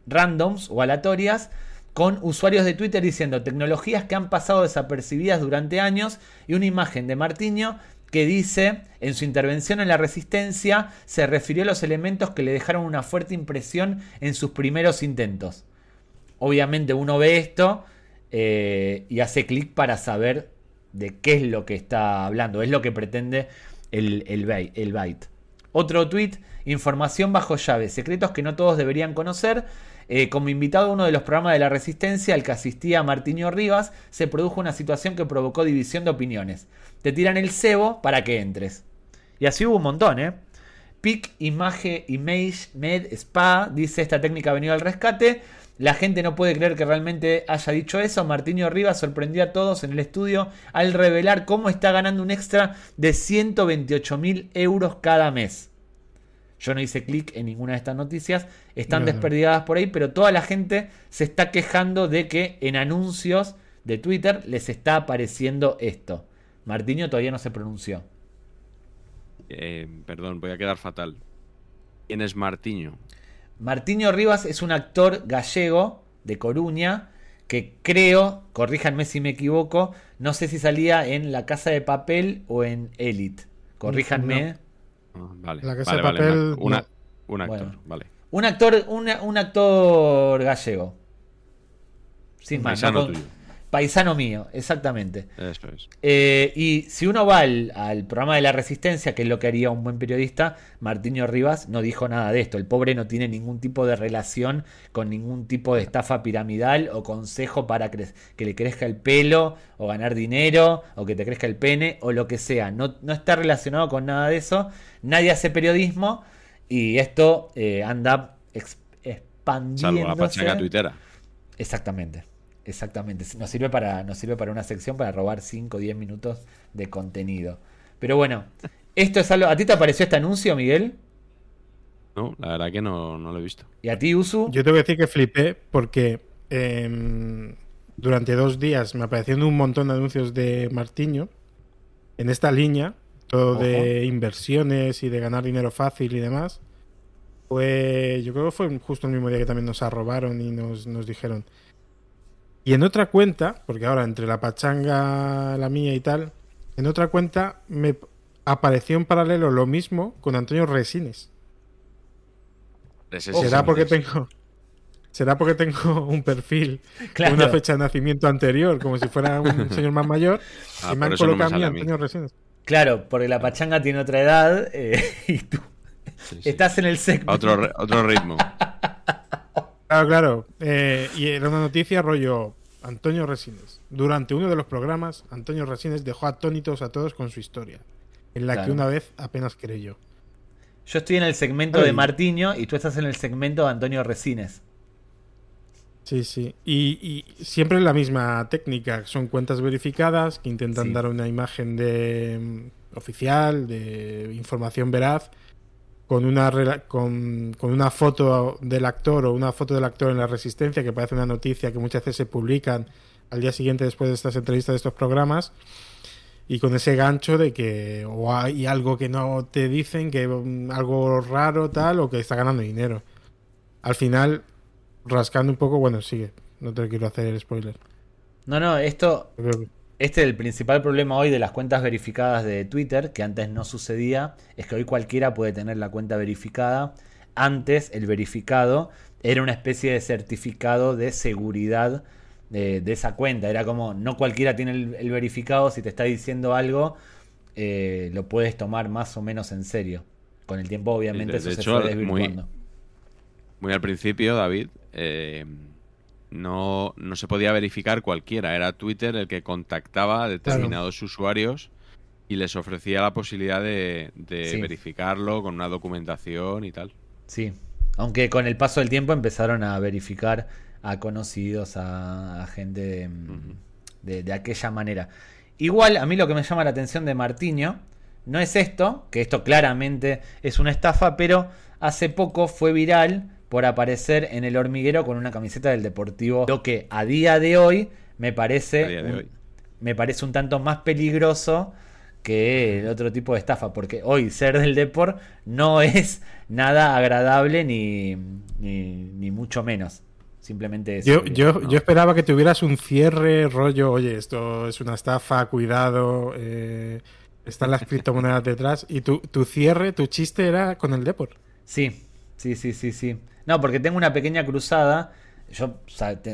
randoms o aleatorias con usuarios de Twitter diciendo tecnologías que han pasado desapercibidas durante años y una imagen de Martiño que dice en su intervención en la resistencia se refirió a los elementos que le dejaron una fuerte impresión en sus primeros intentos. Obviamente uno ve esto eh, y hace clic para saber de qué es lo que está hablando, es lo que pretende el, el. Otro tweet, información bajo llave, secretos que no todos deberían conocer. Eh, como invitado a uno de los programas de la Resistencia al que asistía Martiño Rivas, se produjo una situación que provocó división de opiniones. Te tiran el cebo para que entres. Y así hubo un montón, ¿eh? Pic, Image, Image, Med, Spa, dice esta técnica ha venido al rescate. La gente no puede creer que realmente haya dicho eso. Martiño Rivas sorprendió a todos en el estudio al revelar cómo está ganando un extra de 128 mil euros cada mes. Yo no hice clic en ninguna de estas noticias, están desperdigadas por ahí, pero toda la gente se está quejando de que en anuncios de Twitter les está apareciendo esto. Martiño todavía no se pronunció. Eh, perdón, voy a quedar fatal. ¿Quién es Martiño? Martiño Rivas es un actor gallego de Coruña que creo, corríjanme si me equivoco, no sé si salía en La Casa de Papel o en Elite. Corríjanme. Ah, vale. La casa de papel. un actor, vale. Un actor, un actor gallego. Sin más. Paisano mío, exactamente. Eso es. Eh, y si uno va al, programa de la Resistencia, que es lo que haría un buen periodista, Martiño Rivas no dijo nada de esto. El pobre no tiene ningún tipo de relación con ningún tipo de estafa piramidal o consejo para que le crezca el pelo o ganar dinero o que te crezca el pene o lo que sea. No, no está relacionado con nada de eso. Nadie hace periodismo y esto eh, anda expandiendo. Salvo la tuitera. Exactamente. Exactamente, nos sirve para, nos sirve para una sección para robar 5 o 10 minutos de contenido. Pero bueno, esto es algo. ¿A ti te apareció este anuncio, Miguel? No, la verdad que no, lo he visto. ¿Y a ti, Usu? Yo tengo que decir que flipé porque em, durante dos días me aparecieron un montón de anuncios de Martiño en esta línea, todo de inversiones y de ganar dinero fácil y demás. Pues yo creo que fue justo el mismo día que también nos arrobaron y nos, nos dijeron y en otra cuenta, porque ahora entre la pachanga, la mía y tal, en otra cuenta me apareció en paralelo lo mismo con Antonio Resines. ¿Será porque tengo será porque tengo un perfil con una fecha de nacimiento anterior, como si fuera un [laughs] señor más mayor, ah, y me han colocado a mí Antonio Resines? Claro, porque la pachanga tiene otra edad eh, [laughs] y tú estás en el segmento. Otro, otro ritmo. [laughs] Claro, claro. Eh, y era una noticia rollo Antonio Resines. Durante uno de los programas, Antonio Resines dejó atónitos a todos con su historia, en la que una vez apenas creyó. Yo estoy en el segmento de Martiño y tú estás en el segmento de Antonio Resines. Sí, sí. Y, siempre la misma técnica. Son cuentas verificadas que intentan dar una imagen de mm, oficial, de información veraz con una, con, con, una foto del actor o una foto del actor en la resistencia, que parece una noticia que muchas veces se publican al día siguiente después de estas entrevistas de estos programas, y con ese gancho de que o hay algo que no te dicen, que mm, algo raro tal, o que está ganando dinero. Al final, rascando un poco, bueno, sigue, no te quiero hacer spoiler. No, no, esto... Este es el principal problema hoy de las cuentas verificadas de Twitter, que antes no sucedía, es que hoy cualquiera puede tener la cuenta verificada. Antes el verificado era una especie de certificado de seguridad de, esa cuenta. Era como, no cualquiera tiene el, verificado, si te está diciendo algo, eh, lo puedes tomar más o menos en serio. Con el tiempo, obviamente, eso se fue desvirtuando. Muy, muy, al principio, David, eh, no, no se podía verificar cualquiera, era Twitter el que contactaba a determinados usuarios y les ofrecía la posibilidad de, verificarlo con una documentación y tal. Sí, aunque con el paso del tiempo empezaron a verificar a conocidos, a, gente de, de, aquella manera. Igual, a mí lo que me llama la atención de Martiño no es esto, que esto claramente es una estafa, pero hace poco fue viral por aparecer en el hormiguero con una camiseta del Deportivo. Lo que a día de hoy me parece, un, me parece un tanto más peligroso que el otro tipo de estafa, porque hoy ser del Deport no es nada agradable ni, ni, mucho menos. Simplemente es. Yo, yo, yo, esperaba que tuvieras un cierre, rollo, oye, esto es una estafa, cuidado, eh, están las criptomonedas detrás. Y tu, tu cierre, tu chiste era con el Deport. Sí, sí, sí, sí, sí. No, porque tengo una pequeña cruzada. Yo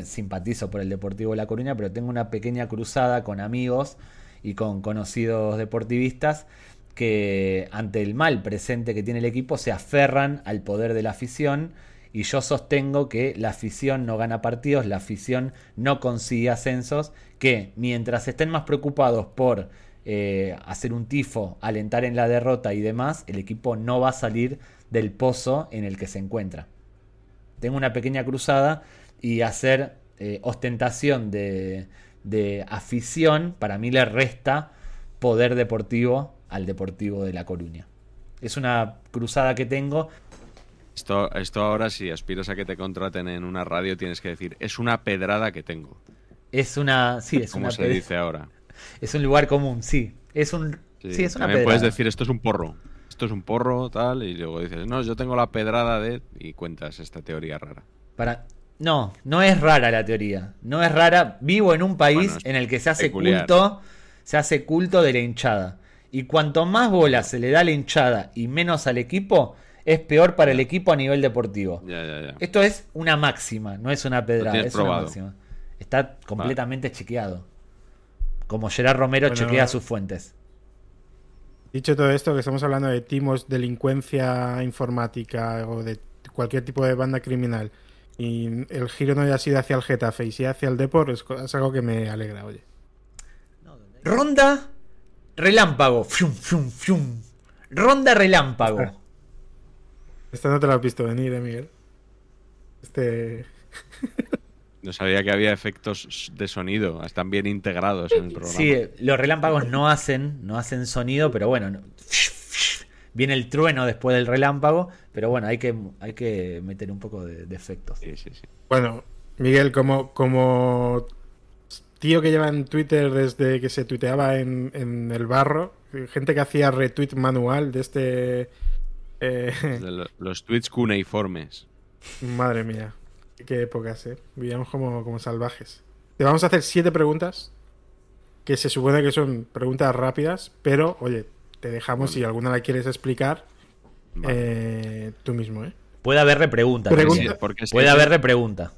simpatizo por el Deportivo de La Coruña, pero tengo una pequeña cruzada con amigos y con conocidos deportivistas que ante el mal presente que tiene el equipo se aferran al poder de la afición y yo sostengo que la afición no gana partidos, la afición no consigue ascensos, que mientras estén más preocupados por eh, hacer un tifo, alentar en la derrota y demás, el equipo no va a salir del pozo en el que se encuentra tengo una pequeña cruzada y hacer eh, ostentación de, afición, para mí le resta poder deportivo al Deportivo de La Coruña. Es una cruzada que tengo. Esto, esto ahora, si aspiras a que te contraten en una radio, tienes que decir, es una pedrada que tengo. Es una. Sí, es Como se dice ahora. Es un lugar común, sí. Es un. Sí, es una También puedes decir, esto es un porro esto es un porro, tal, y luego dices, no, yo tengo la pedrada de... y cuentas esta teoría rara. Para... No, no es rara la teoría. No es rara. Vivo en un país en el que se hace culto, se hace culto de la hinchada. Y cuanto más bola se le da a la hinchada y menos al equipo, es peor para el equipo a nivel deportivo. Esto es una máxima, no es una pedrada, es una máxima. Está completamente chequeado. Como Gerard Romero chequea sus fuentes. Dicho todo esto, que estamos hablando de timos, delincuencia informática o de cualquier tipo de banda criminal, y el giro no haya sido hacia el Getafe y sí hacia el Depor, es, algo que me alegra, oye. Ronda relámpago. Ronda relámpago. [laughs] Esta no te la has visto venir, eh, Miguel. Este. [laughs] No sabía que había efectos de sonido, están bien integrados en el programa. Sí, los relámpagos no hacen, no hacen sonido, pero bueno, viene el trueno después del relámpago, pero bueno, hay que, hay que meter un poco de, efectos. Sí, sí, sí. Bueno, Miguel, como, como tío que lleva en Twitter desde que se tuiteaba en, en el barro, gente que hacía retweet manual de este... Eh, los tweets cuneiformes. Madre mía. Qué épocas, ¿eh? Vivíamos como, como salvajes. Te vamos a hacer siete preguntas, que se supone que son preguntas rápidas, pero, oye, te dejamos si alguna la quieres explicar eh, tú mismo, ¿eh? Puede haber repregunta. Puede haber repregunta.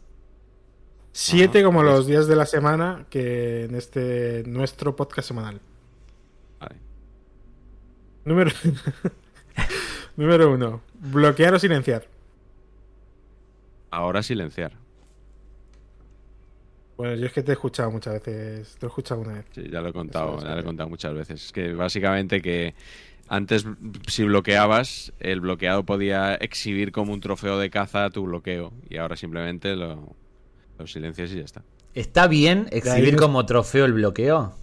Siete como los días de la semana que en este nuestro podcast semanal. Número... [laughs] Número uno. Bloquear o silenciar. Ahora silenciar. Bueno, yo es que te he escuchado muchas veces. Te he escuchado una vez. Sí, ya lo he contado, ya lo he contado muchas veces. Es que básicamente que antes, si bloqueabas, el bloqueado podía exhibir como un trofeo de caza tu bloqueo. Y ahora simplemente lo, lo silencias y ya está. ¿Está bien exhibir como trofeo el bloqueo?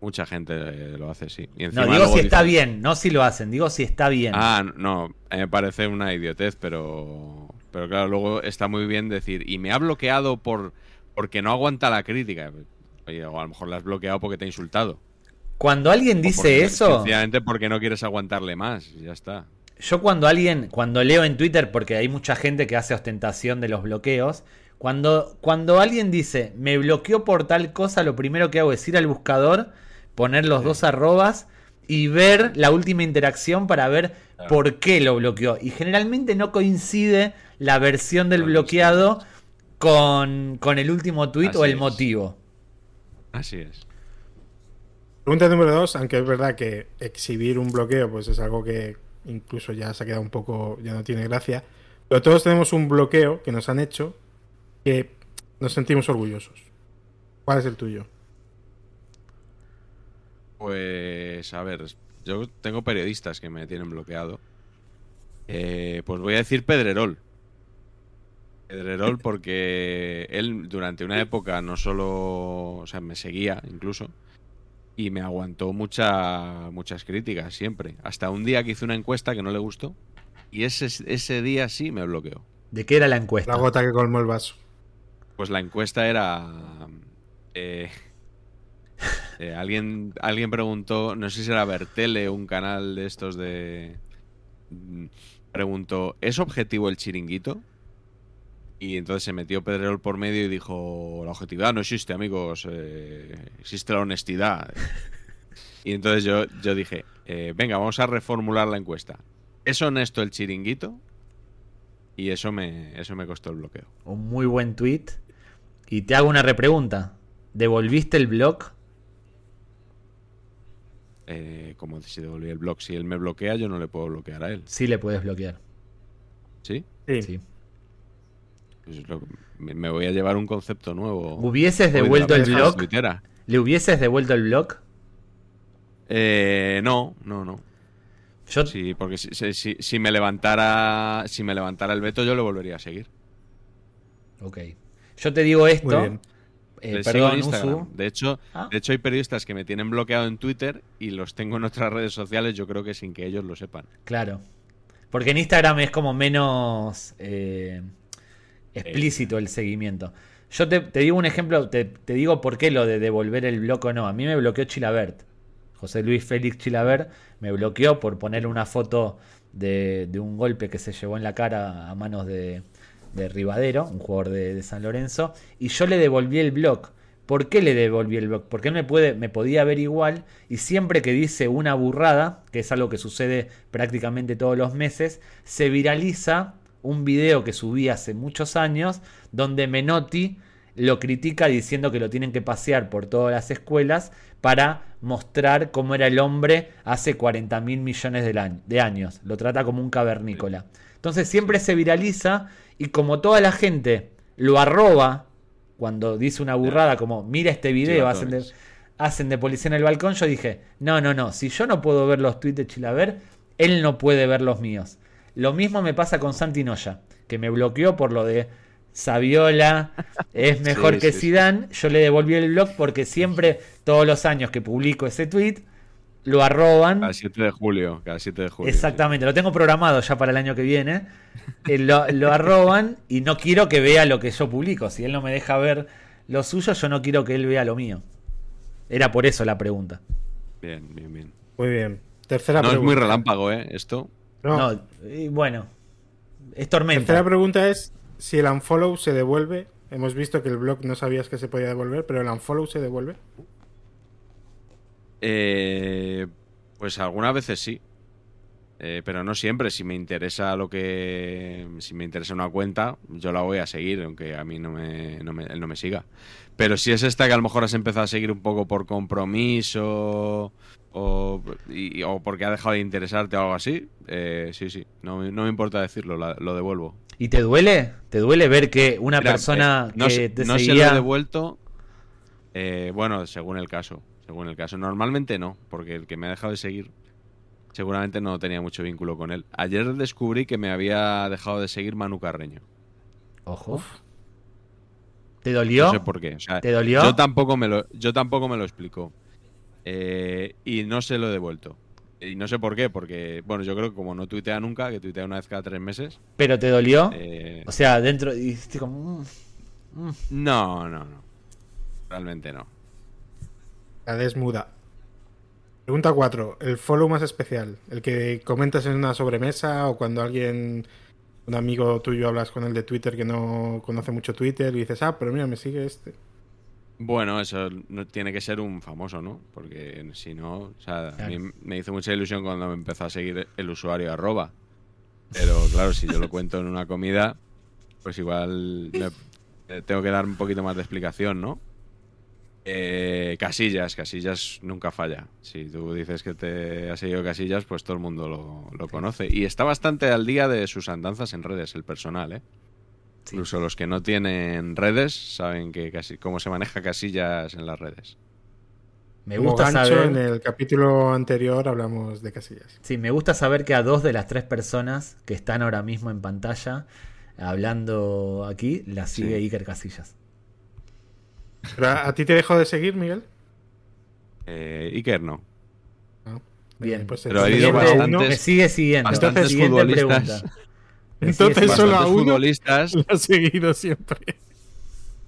Mucha gente eh, lo hace, sí. no, digo si está bien, no si lo hacen, digo si está bien. Ah, no, me parece una idiotez, pero pero claro, luego está muy bien decir, y me ha bloqueado por porque no aguanta la crítica. Oye, o a lo mejor la has bloqueado porque te ha insultado. Cuando alguien dice eso. Sencillamente porque no quieres aguantarle más, ya está. Yo cuando alguien, cuando leo en Twitter, porque hay mucha gente que hace ostentación de los bloqueos, cuando, cuando alguien dice, me bloqueó por tal cosa, lo primero que hago es ir al buscador, poner los dos arrobas y ver la última interacción para ver por qué lo bloqueó. Y generalmente no coincide la versión del bloqueado con, el último tweet o el motivo. Así es. Pregunta número dos, aunque es verdad que exhibir un bloqueo pues es algo que incluso ya se ha quedado un poco, ya no tiene gracia, pero todos tenemos un bloqueo que nos han hecho que nos sentimos orgullosos. ¿Cuál es el tuyo? Pues, a ver, yo tengo periodistas que me tienen bloqueado. Eh, pues voy a decir Pedrerol. Pedrerol [laughs] porque él durante una época no solo, o sea, me seguía incluso y me aguantó mucha, muchas críticas siempre. Hasta un día que hice una encuesta que no le gustó y ese, ese día sí me bloqueó. ¿De qué era la encuesta? La gota que colmó el vaso. Pues la encuesta era... Eh, eh, alguien, alguien preguntó, no sé si era Bertele, un canal de estos de... Preguntó, ¿es objetivo el chiringuito? Y entonces se metió Pedrerol por medio y dijo, la objetividad no existe, amigos, eh, existe la honestidad. y entonces yo, yo dije, eh, venga, vamos a reformular la encuesta. ¿Es honesto el chiringuito? Y eso me, eso me costó el bloqueo. Un muy buen tweet. Y te hago una repregunta. ¿Devolviste el blog? Eh, como si devolví el blog. Si él me bloquea, yo no le puedo bloquear a él. Sí le puedes bloquear. ¿Sí? Sí. Pues me voy a llevar un concepto nuevo. ¿Hubieses devuelto el blog? ¿Le hubieses devuelto el blog? Eh, no, no, no. Sí, porque si, me levantara si me levantara el veto yo le volvería a seguir. Ok. Yo te digo esto eh, perdón, De hecho, ah. de hecho, hay periodistas que me tienen bloqueado en Twitter y los tengo en otras redes sociales, yo creo que sin que ellos lo sepan. Claro. Porque en Instagram es como menos eh, explícito el seguimiento. Yo te, digo un ejemplo, te, digo por qué lo de devolver el bloque o no. A mí me bloqueó Chilabert. José Luis Félix Chilabert me bloqueó por poner una foto de, de un golpe que se llevó en la cara a manos de, de Rivadero, un jugador de, San Lorenzo, y yo le devolví el blog. ¿Por qué le devolví el blog? Porque él me, puede, me podía ver igual y siempre que dice una burrada, que es algo que sucede prácticamente todos los meses, se viraliza un video que subí hace muchos años donde Menotti lo critica diciendo que lo tienen que pasear por todas las escuelas para mostrar cómo era el hombre hace 40 mil millones de, años. Lo trata como un cavernícola. Entonces siempre se viraliza y como toda la gente lo arroba cuando dice una burrada como mira este video, hacen de, hacen de policía en el balcón, yo dije, no, no, no, si yo no puedo ver los tweets de Chilaver, él no puede ver los míos. Lo mismo me pasa con Santi Noya, que me bloqueó por lo de Saviola es mejor que Zidane. Yo le devolví el blog porque siempre, todos los años que publico ese tweet, lo arroban. Cada 7 de julio, cada 7 de julio. Exactamente, lo tengo programado ya para el año que viene. Eh, lo, lo, arroban y no quiero que vea lo que yo publico. Si él no me deja ver lo suyo, yo no quiero que él vea lo mío. Era por eso la pregunta. Bien, bien, bien. Muy bien. Tercera no es muy relámpago, ¿eh? Esto. No, y bueno. Es tormenta. Tercera pregunta es si el unfollow se devuelve. Hemos visto que el blog no sabías que se podía devolver, pero el unfollow se devuelve. Eh, pues algunas veces sí. Eh, pero no siempre. Si me interesa lo que. Si me interesa una cuenta, yo la voy a seguir, aunque a mí no me, no me, él no me siga. Pero si es esta que a lo mejor has empezado a seguir un poco por compromiso o, porque ha dejado de interesarte o algo así, eh, sí, sí. No, me importa decirlo, lo devuelvo. ¿Y te duele? ¿Te duele ver que una persona eh, no, que te no se lo he devuelto? Eh, bueno, según el caso. Según el caso. Normalmente no, porque el que me ha dejado de seguir seguramente no tenía mucho vínculo con él. Ayer descubrí que me había dejado de seguir Manu Carreño. Ojo. ¿Te dolió? No sé por qué. ¿Te dolió? Yo tampoco me lo, yo tampoco me lo explico. Eh, y no se lo he devuelto. Y no sé por qué, porque, bueno, yo creo que como no tuitea nunca, que tuitea una vez cada tres meses. ¿Pero te dolió? Eh, o sea, dentro. Y como. Mm, mm. No, no, no. Realmente no. La desmuda. Pregunta 4. El follow más especial. El que comentas en una sobremesa o cuando alguien, un amigo tuyo, hablas con él de Twitter que no conoce mucho Twitter y dices, ah, pero mira, me sigue este. Bueno, eso no tiene que ser un famoso, ¿no? Porque si no, o sea, a mí me hizo mucha ilusión cuando me empezó a seguir el usuario arroba. Pero claro, si yo lo cuento en una comida, pues igual eh, tengo que dar un poquito más de explicación, ¿no? Eh, casillas, Casillas nunca falla. Si tú dices que te ha seguido Casillas, pues todo el mundo lo, lo conoce. Y está bastante al día de sus andanzas en redes, el personal, ¿eh? Incluso los que no tienen redes saben que casi cómo se maneja casillas en las redes. Me gusta saber. En el capítulo anterior hablamos de casillas. Sí, me gusta saber que a dos de las tres personas que están ahora mismo en pantalla hablando aquí, la sigue Iker Casillas. ¿A ti te dejó de seguir, Miguel? Eh, Iker no. Bien, pues pero ha habido bastantes, me sigue siguiendo. Bastantes futbolistas. Entonces solo a uno futbolistas. lo ha seguido siempre.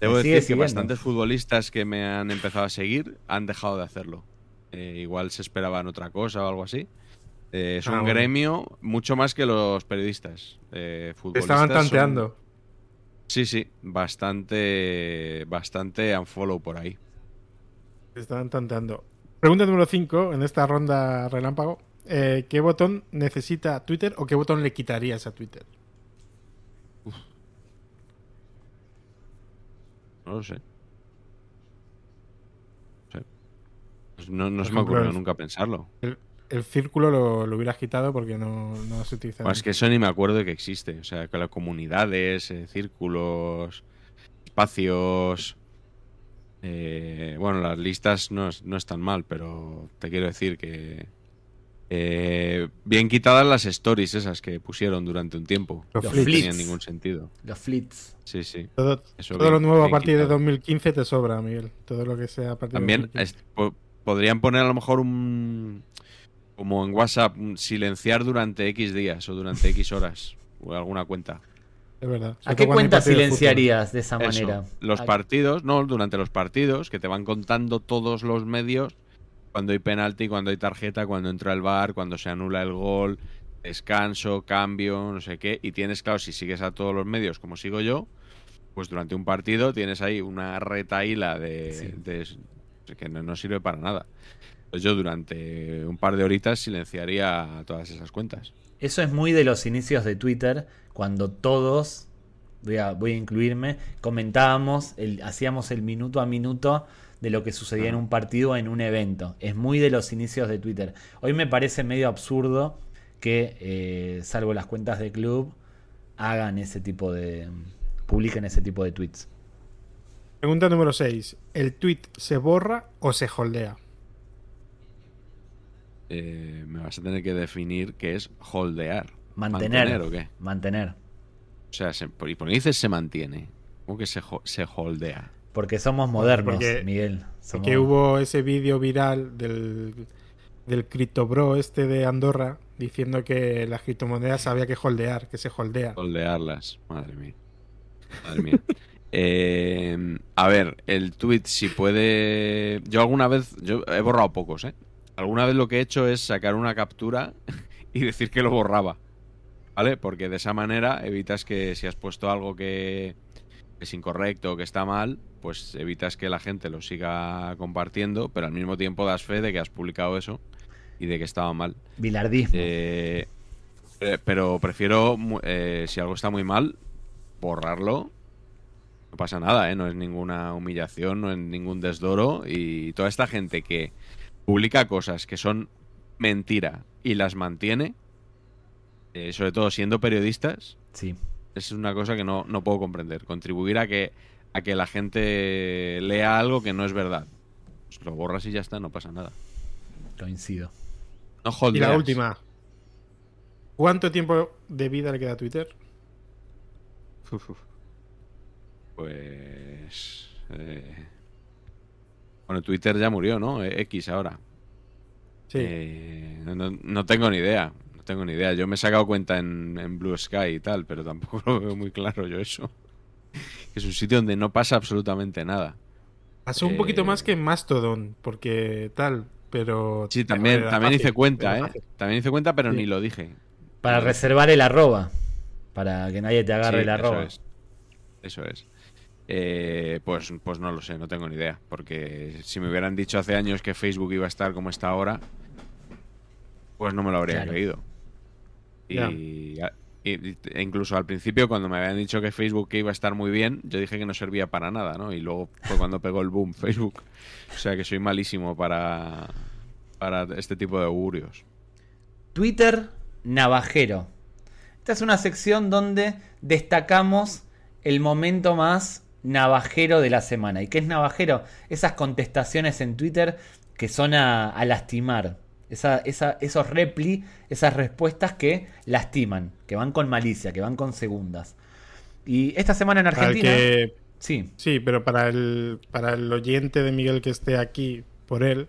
Debo decir que bastantes futbolistas que me han empezado a seguir han dejado de hacerlo. Eh, igual se esperaban otra cosa o algo así. Eh, es ah, un gremio mucho más que los periodistas. Eh, estaban tanteando. Sí, sí, bastante, bastante unfollow por ahí. Estaban tanteando. Pregunta número 5 en esta ronda relámpago. Eh, ¿Qué botón necesita Twitter o qué botón le quitarías a Twitter? No lo sé. No, no, se me ocurrió nunca pensarlo. El, círculo lo, hubieras quitado porque no, no se utiliza. es que eso ni me acuerdo de que existe. O sea, que las comunidades, eh, círculos, espacios. Eh, bueno, las listas no, no están mal, pero te quiero decir que eh, bien quitadas las stories esas que pusieron durante un tiempo. Los no tenían ningún sentido. Los flits. Sí, sí. Todo, lo nuevo a partir de 2015 te sobra, Miguel. Todo lo que sea a partir También de podrían poner a lo mejor un. Como en WhatsApp, silenciar durante X días o durante X horas. o alguna cuenta. Es verdad. ¿A qué cuenta silenciarías de esa manera? Los partidos, no, durante los partidos, que te van contando todos los medios cuando hay penalti, cuando hay tarjeta, cuando entra el bar, cuando se anula el gol, descanso, cambio, no sé qué. Y tienes, claro, si sigues a todos los medios como sigo yo, pues durante un partido tienes ahí una retaíla de, de que no, sirve para nada. Pues yo durante un par de horitas silenciaría todas esas cuentas. Eso es muy de los inicios de Twitter, cuando todos voy a, voy a incluirme, comentábamos, hacíamos el minuto a minuto de lo que sucedía en un partido en un evento. Es muy de los inicios de Twitter. Hoy me parece medio absurdo que, eh, salvo las cuentas de club, hagan ese tipo de. publiquen ese tipo de tweets. Pregunta número 6. ¿El tweet se borra o se holdea? Eh, me vas a tener que definir qué es holdear. Mantener. o qué? Mantener. O sea, ¿y por qué dices se mantiene? ¿Cómo que se, se holdea? Porque somos modernos, Miguel. Que hubo ese vídeo viral del, del criptobro este de Andorra diciendo que las criptomonedas había que holdear, que se holdea. Holdearlas, madre mía. Madre mía. [laughs] Eh, a ver, el tweet si puede... Yo alguna vez, yo he borrado pocos, ¿eh? Alguna vez lo que he hecho es sacar una captura [laughs] y decir que lo borraba. ¿Vale? Porque de esa manera evitas que si has puesto algo que es incorrecto o que está mal, pues evitas que la gente lo siga compartiendo, pero al mismo tiempo das fe de que has publicado eso y de que estaba mal. Bilardismo. Eh, eh, pero prefiero, eh, si algo está muy mal, borrarlo. No pasa nada, ¿eh? No es ninguna humillación, no es ningún desdoro. Y toda esta gente que publica cosas que son mentira y las mantiene, sobre todo siendo periodistas, sí es una cosa que no, puedo comprender. Contribuir a que, a que la gente lea algo que no es verdad. Pues lo borras y ya está, no pasa nada. Coincido. No y la última. ¿Cuánto tiempo de vida le queda a Twitter? Pues... Eh, bueno, Twitter ya murió, ¿no? X ahora. Sí. Eh, no, tengo ni idea tengo ni idea. Yo me he sacado cuenta en, Blue Sky y tal, pero tampoco [laughs] lo veo muy claro yo eso. Es un sitio donde no pasa absolutamente nada. Pasó un poquito eh, más que en Mastodon, porque tal, pero... Sí, también, también hice cuenta, ¿eh? También hice cuenta, pero ni lo dije. Para reservar el arroba, para que nadie te agarre el arroba. Eso es. Eso es. Eh, pues, pues no lo sé, no tengo ni idea. Porque si me hubieran dicho hace años que Facebook iba a estar como está ahora, pues no me lo habría creído. Y, incluso al principio, cuando me habían dicho que Facebook iba a estar muy bien, yo dije que no servía para nada, ¿no? Y luego fue cuando pegó el boom Facebook. O sea que soy malísimo para, para este tipo de augurios. Twitter Navajero. Esta es una sección donde destacamos el momento más navajero de la semana. ¿Y qué es navajero? Esas contestaciones en Twitter que son a lastimar, esa, esos repli, esas respuestas que lastiman, que van con malicia, que van con segundas. Y esta semana en Argentina. sí. Sí, pero para el, para el oyente de Miguel que esté aquí por él,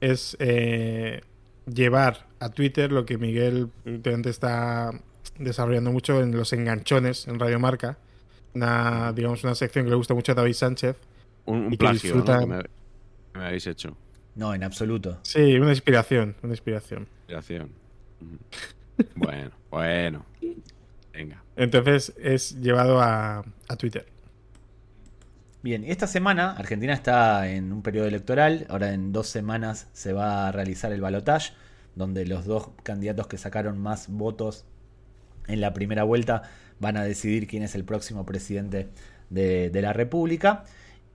es eh, llevar a Twitter lo que Miguel últimamente está desarrollando mucho en los enganchones en Radio Marca. Una, digamos, una sección que le gusta mucho a David Sánchez. Un, un plagio que me habéis hecho. No, en absoluto. Sí, una inspiración, una inspiración. Inspiración. bueno, [laughs] bueno. Venga. Entonces es llevado a, Twitter. Bien, esta semana Argentina está en un periodo electoral. Ahora en dos semanas se va a realizar el balotaje, donde los dos candidatos que sacaron más votos en la primera vuelta van a decidir quién es el próximo presidente de, de la República.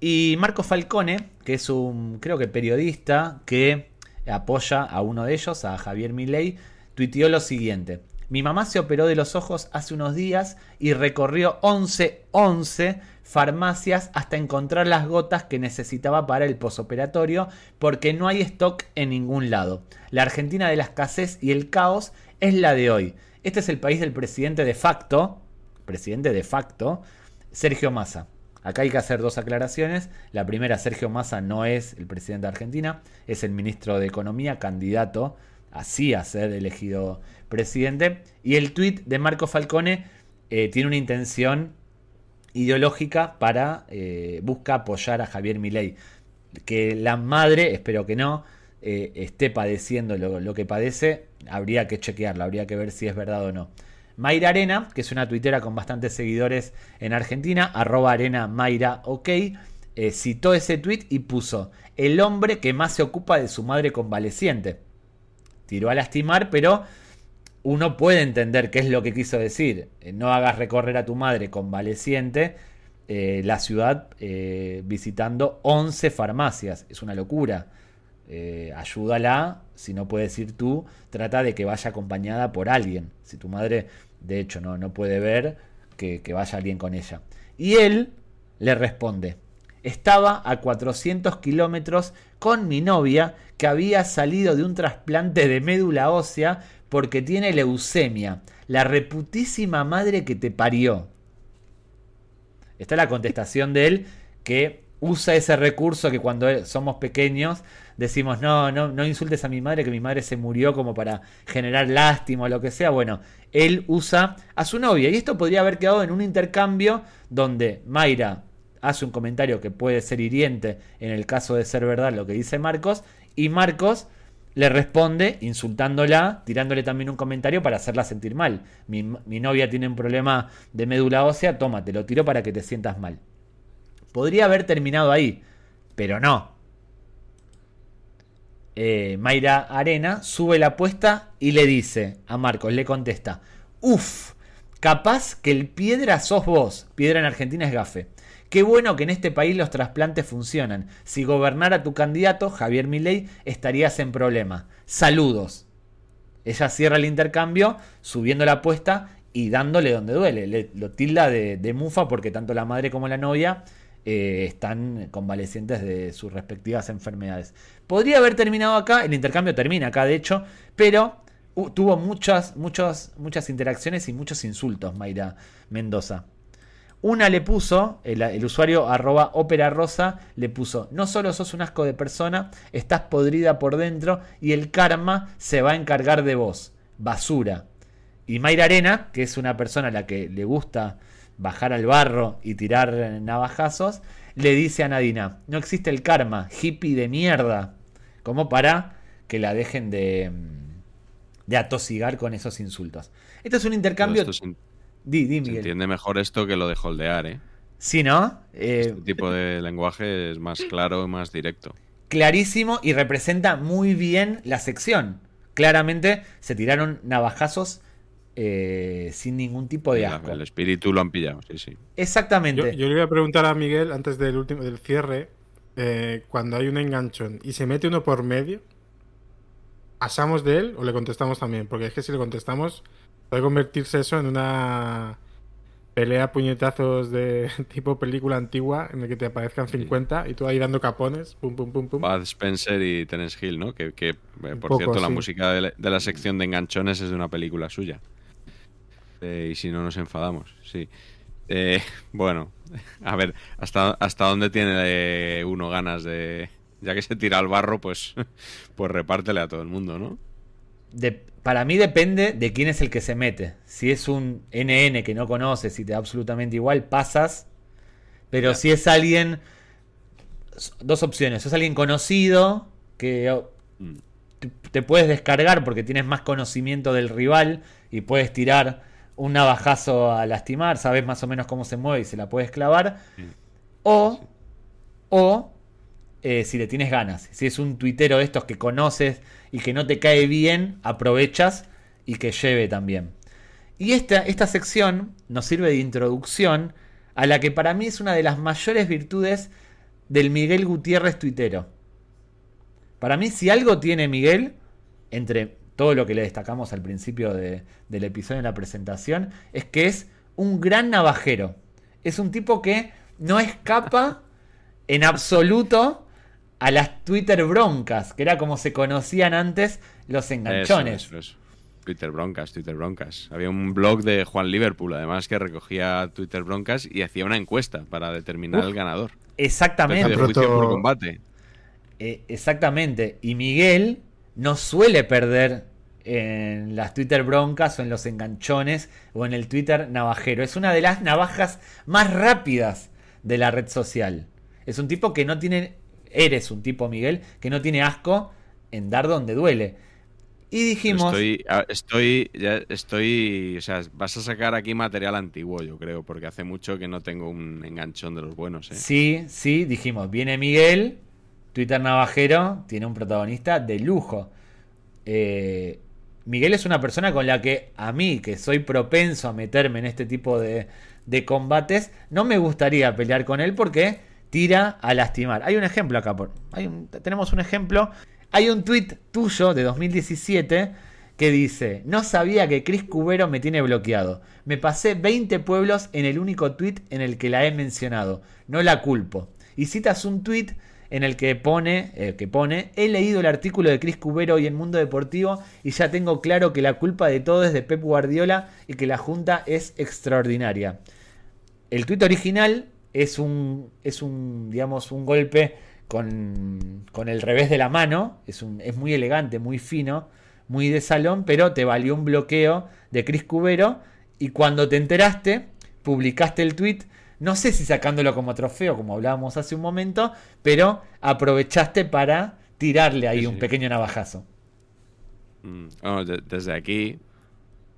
Y Marco Falcone, que es un, creo que periodista que apoya a uno de ellos, a Javier Milei, tuiteó lo siguiente. Mi mamá se operó de los ojos hace unos días y recorrió 11, 11 farmacias hasta encontrar las gotas que necesitaba para el posoperatorio porque no hay stock en ningún lado. La Argentina de la escasez y el caos es la de hoy. Este es el país del presidente de facto, presidente de facto, Sergio Massa. Acá hay que hacer dos aclaraciones. La primera, Sergio Massa no es el presidente de Argentina, es el ministro de Economía, candidato así a ser elegido presidente. Y el tuit de Marco Falcone eh, tiene una intención ideológica para eh, busca apoyar a Javier Milei. Que la madre, espero que no, eh, esté padeciendo lo, lo, que padece, habría que chequearlo, habría que ver si es verdad o no. Mayra Arena, que es una tuitera con bastantes seguidores en Argentina, arroba arena Mayra OK, eh, citó ese tweet y puso el hombre que más se ocupa de su madre convaleciente. Tiró a lastimar, pero uno puede entender qué es lo que quiso decir. Eh, no hagas recorrer a tu madre convaleciente eh, la ciudad visitando 11 farmacias. Es una locura. ayúdala, si no puedes ir tú, trata de que vaya acompañada por alguien. Si tu madre, de hecho, no, no puede ver, que, que vaya alguien con ella. Y él le responde, estaba a 400 kilómetros con mi novia que había salido de un trasplante de médula ósea porque tiene leucemia. La reputísima madre que te parió. Está la contestación de él que usa ese recurso que cuando somos pequeños decimos, no, no, no insultes a mi madre, que mi madre se murió como para generar lástima o lo que sea. Bueno, él usa a su novia. Y esto podría haber quedado en un intercambio donde Mayra hace un comentario que puede ser hiriente en el caso de ser verdad lo que dice Marcos. Y Marcos le responde insultándola, tirándole también un comentario para hacerla sentir mal. Mi, novia tiene un problema de médula ósea, toma, te lo tiro para que te sientas mal. Podría haber terminado ahí, pero no. Eh, Mayra Arena sube la apuesta y le dice a Marcos, le contesta, uff, capaz que el piedra sos vos. Piedra en Argentina es gafe. Qué bueno que en este país los trasplantes funcionan. Si gobernara tu candidato, Javier Milei, estarías en problema. Saludos. Ella cierra el intercambio, subiendo la apuesta y dándole donde duele. lo tilda de, mufa porque tanto la madre como la novia eh, están convalecientes de sus respectivas enfermedades. Podría haber terminado acá, el intercambio termina acá de hecho, pero tuvo muchas, muchas, muchas interacciones y muchos insultos Mayra Mendoza. Una le puso, el, usuario arroba ópera rosa, le puso, no solo sos un asco de persona, estás podrida por dentro y el karma se va a encargar de vos. Basura. Y Mayra Arena, que es una persona a la que le gusta bajar al barro y tirar navajazos, le dice a Nadina, no existe el karma, hippie de mierda. Como para que la dejen de, de atosigar con esos insultos. Esto es un intercambio... Se entiende mejor esto que lo de holdear, ¿eh? Sí, ¿no? este eh, tipo de lenguaje es más claro y más directo. Clarísimo y representa muy bien la sección. Claramente se tiraron navajazos eh, sin ningún tipo de asco. El espíritu lo han pillado, sí, sí. Exactamente. Yo, le voy a preguntar a Miguel antes del último del cierre, eh, cuando hay un enganchón y se mete uno por medio, ¿pasamos de él o le contestamos también? Porque es que si le contestamos Puede convertirse eso en una pelea puñetazos de [laughs] tipo película antigua en el que te aparezcan 50 y tú ahí dando capones, pum, pum, pum, pum. Bud Spencer y Terence Hill, ¿no? Que, eh, por cierto, la música de la, sección de enganchones es de una película suya. Eh, y si no, nos enfadamos, sí. Eh, [laughs] bueno, [laughs] a ver, ¿hasta, hasta dónde tiene uno ganas de... Ya que se tira al barro, pues, [laughs] pues repártele a todo el mundo, ¿no? De, para mí depende de quién es el que se mete. Si es un NN que no conoces y te da absolutamente igual, pasas. Pero si es alguien. Dos opciones. Si es alguien conocido que mm. te puedes descargar porque tienes más conocimiento del rival y puedes tirar un navajazo a lastimar, sabes más o menos cómo se mueve y se la puedes clavar. O, o eh, si le tienes ganas. Si es un tuitero de estos que conoces y que no te cae bien, aprovechas y que lleve también. Y esta, esta sección nos sirve de introducción a la que para mí es una de las mayores virtudes del Miguel Gutiérrez tuitero. Para mí, si algo tiene Miguel, entre todo lo que le destacamos al principio del episodio en la presentación, es que es un gran navajero. Es un tipo que no escapa en absoluto a las Twitter broncas, que era como se conocían antes los enganchones. Twitter broncas, Twitter broncas. Había un blog de Juan Liverpool, además, que recogía Twitter broncas y hacía una encuesta para determinar el ganador. Exactamente. por combate. Eh, exactamente. Y Miguel no suele perder en las Twitter broncas o en los enganchones o en el Twitter navajero. Es una de las navajas más rápidas de la red social. Es un tipo que no tiene eres un tipo, Miguel, que no tiene asco en dar donde duele. Y dijimos... Estoy, estoy, ya estoy, o sea, vas a sacar aquí material antiguo, yo creo, porque hace mucho que no tengo un enganchón de los buenos. ¿eh? Sí, sí, dijimos, viene Miguel, Twitter Navajero, tiene un protagonista de lujo. Eh, Miguel es una persona con la que a mí, que soy propenso a meterme en este tipo de, de combates, no me gustaría pelear con él porque tira a lastimar. Hay un ejemplo acá, por, tenemos un ejemplo. Hay un tweet tuyo de 2017 que dice, no sabía que Chris Cubero me tiene bloqueado. Me pasé 20 pueblos en el único tweet en el que la he mencionado. No la culpo. Y citas un tweet en el que pone, eh, que pone, he leído el artículo de Chris Cubero hoy en Mundo Deportivo y ya tengo claro que la culpa de todo es de Pep Guardiola y que la junta es extraordinaria. El tuit original es un, es un, digamos, un golpe con, con el revés de la mano, es, un, es muy elegante, muy fino, muy de salón, pero te valió un bloqueo de Chris Cubero y cuando te enteraste, publicaste el tweet, no sé si sacándolo como trofeo, como hablábamos hace un momento, pero aprovechaste para tirarle ahí un pequeño navajazo. Mm, desde aquí,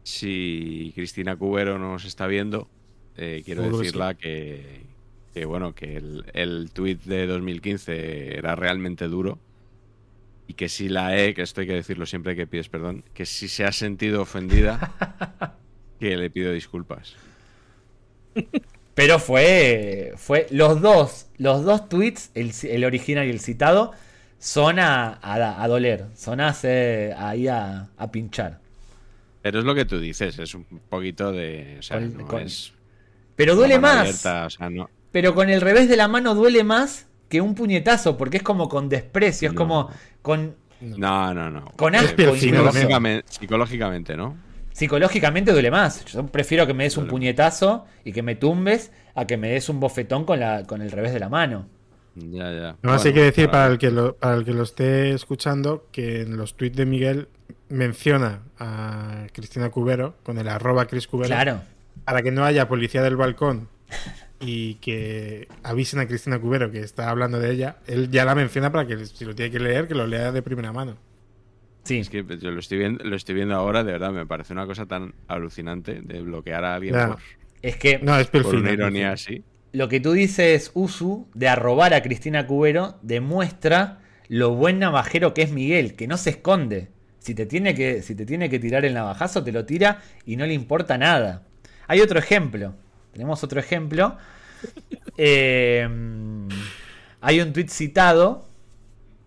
si Cristina Cubero nos está viendo, eh, quiero decirla que, que bueno, que el, el tweet de 2015 era realmente duro y que si la E, que esto hay que decirlo siempre que pides perdón, que si se ha sentido ofendida, [laughs] que le pido disculpas. [laughs] Pero fue, fue los dos, los dos tweets, el, original y el citado, son a, a, doler, son a hacer, ahí a, a, pinchar. Pero es lo que tú dices, es un poquito de... O sea, pero duele más. Pero con el revés de la mano duele más que un puñetazo, porque es como con desprecio, es como con... No, no, no. Con asco. Psicológicamente, psicológicamente, ¿no? Psicológicamente duele más. Yo prefiero que me des un puñetazo y que me tumbes a que me des un bofetón con, la, con el revés de la mano. Ya, ya. No, así que decir para el que, lo, para el que lo esté escuchando que en los tweets de Miguel menciona a Cristina Cubero con el arroba Cris Cubero. Claro. Para que no haya policía del balcón y que avisen a Cristina Cubero que está hablando de ella, él ya la menciona para que si lo tiene que leer, que lo lea de primera mano. Sí. Es que yo lo estoy viendo, lo estoy viendo ahora, de verdad, me parece una cosa tan alucinante de bloquear a alguien por, es que, no, es por una ironía así. Lo que tú dices, Usu, de arrobar a Cristina Cubero, demuestra lo buen navajero que es Miguel, que no se esconde. Si te tiene que, si te tiene que tirar el navajazo, te lo tira y no le importa nada. Hay otro ejemplo. Tenemos otro ejemplo. [laughs] Eh, hay un tweet citado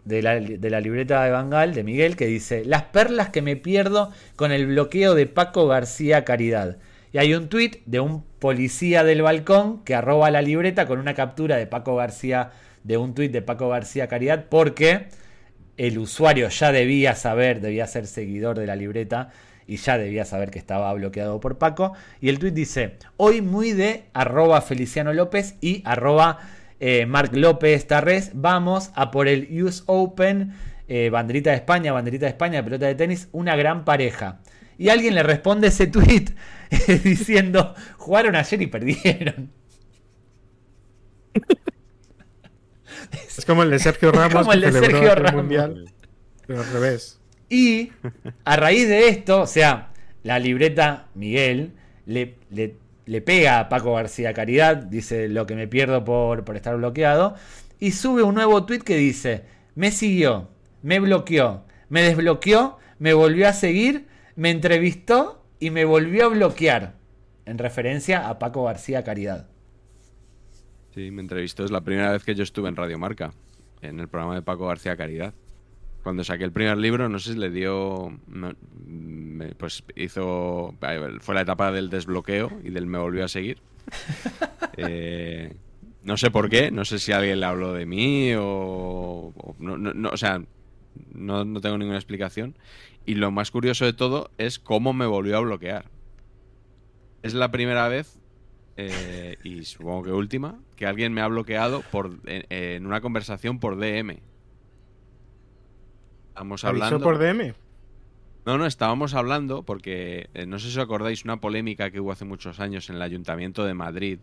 de la, libreta de Bangal, de Miguel, que dice: Las perlas que me pierdo con el bloqueo de Paco García Caridad. Y hay un tweet de un policía del balcón que arroba la libreta con una captura de Paco García, de un tweet de Paco García Caridad, porque el usuario ya debía saber, debía ser seguidor de la libreta y ya debía saber que estaba bloqueado por Paco. Y el tweet dice, hoy muy de arroba Feliciano López y arroba eh, Marc López Tarres, vamos a por el US Open, eh, banderita de España, banderita de España, pelota de tenis, una gran pareja. Y alguien le responde ese tweet [laughs] diciendo, jugaron ayer y perdieron. Es como el de Sergio [laughs] Ramos. como el de Sergio Ramos. Mundial, pero al revés. Y a raíz de esto, o sea, la libreta Miguel le, le, pega a Paco García Caridad, dice lo que me pierdo por, por estar bloqueado, y sube un nuevo tweet que dice, me siguió, me bloqueó, me desbloqueó, me volvió a seguir, me entrevistó y me volvió a bloquear, en referencia a Paco García Caridad. Sí, me entrevistó, es la primera vez que yo estuve en Radio Marca, en el programa de Paco García Caridad cuando saqué el primer libro, no sé si le dio. Pues hizo. Fue la etapa del desbloqueo y del me volvió a seguir. [laughs] Eh, no sé por qué, no sé si alguien le habló de mí o. no, o sea, no, tengo ninguna explicación. Y lo más curioso de todo es cómo me volvió a bloquear. Es la primera vez, eh, y supongo que última, que alguien me ha bloqueado por, en una conversación por DM. Estamos hablando. por DM? No, no, estábamos hablando porque eh, no sé si os acordáis una polémica que hubo hace muchos años en el Ayuntamiento de Madrid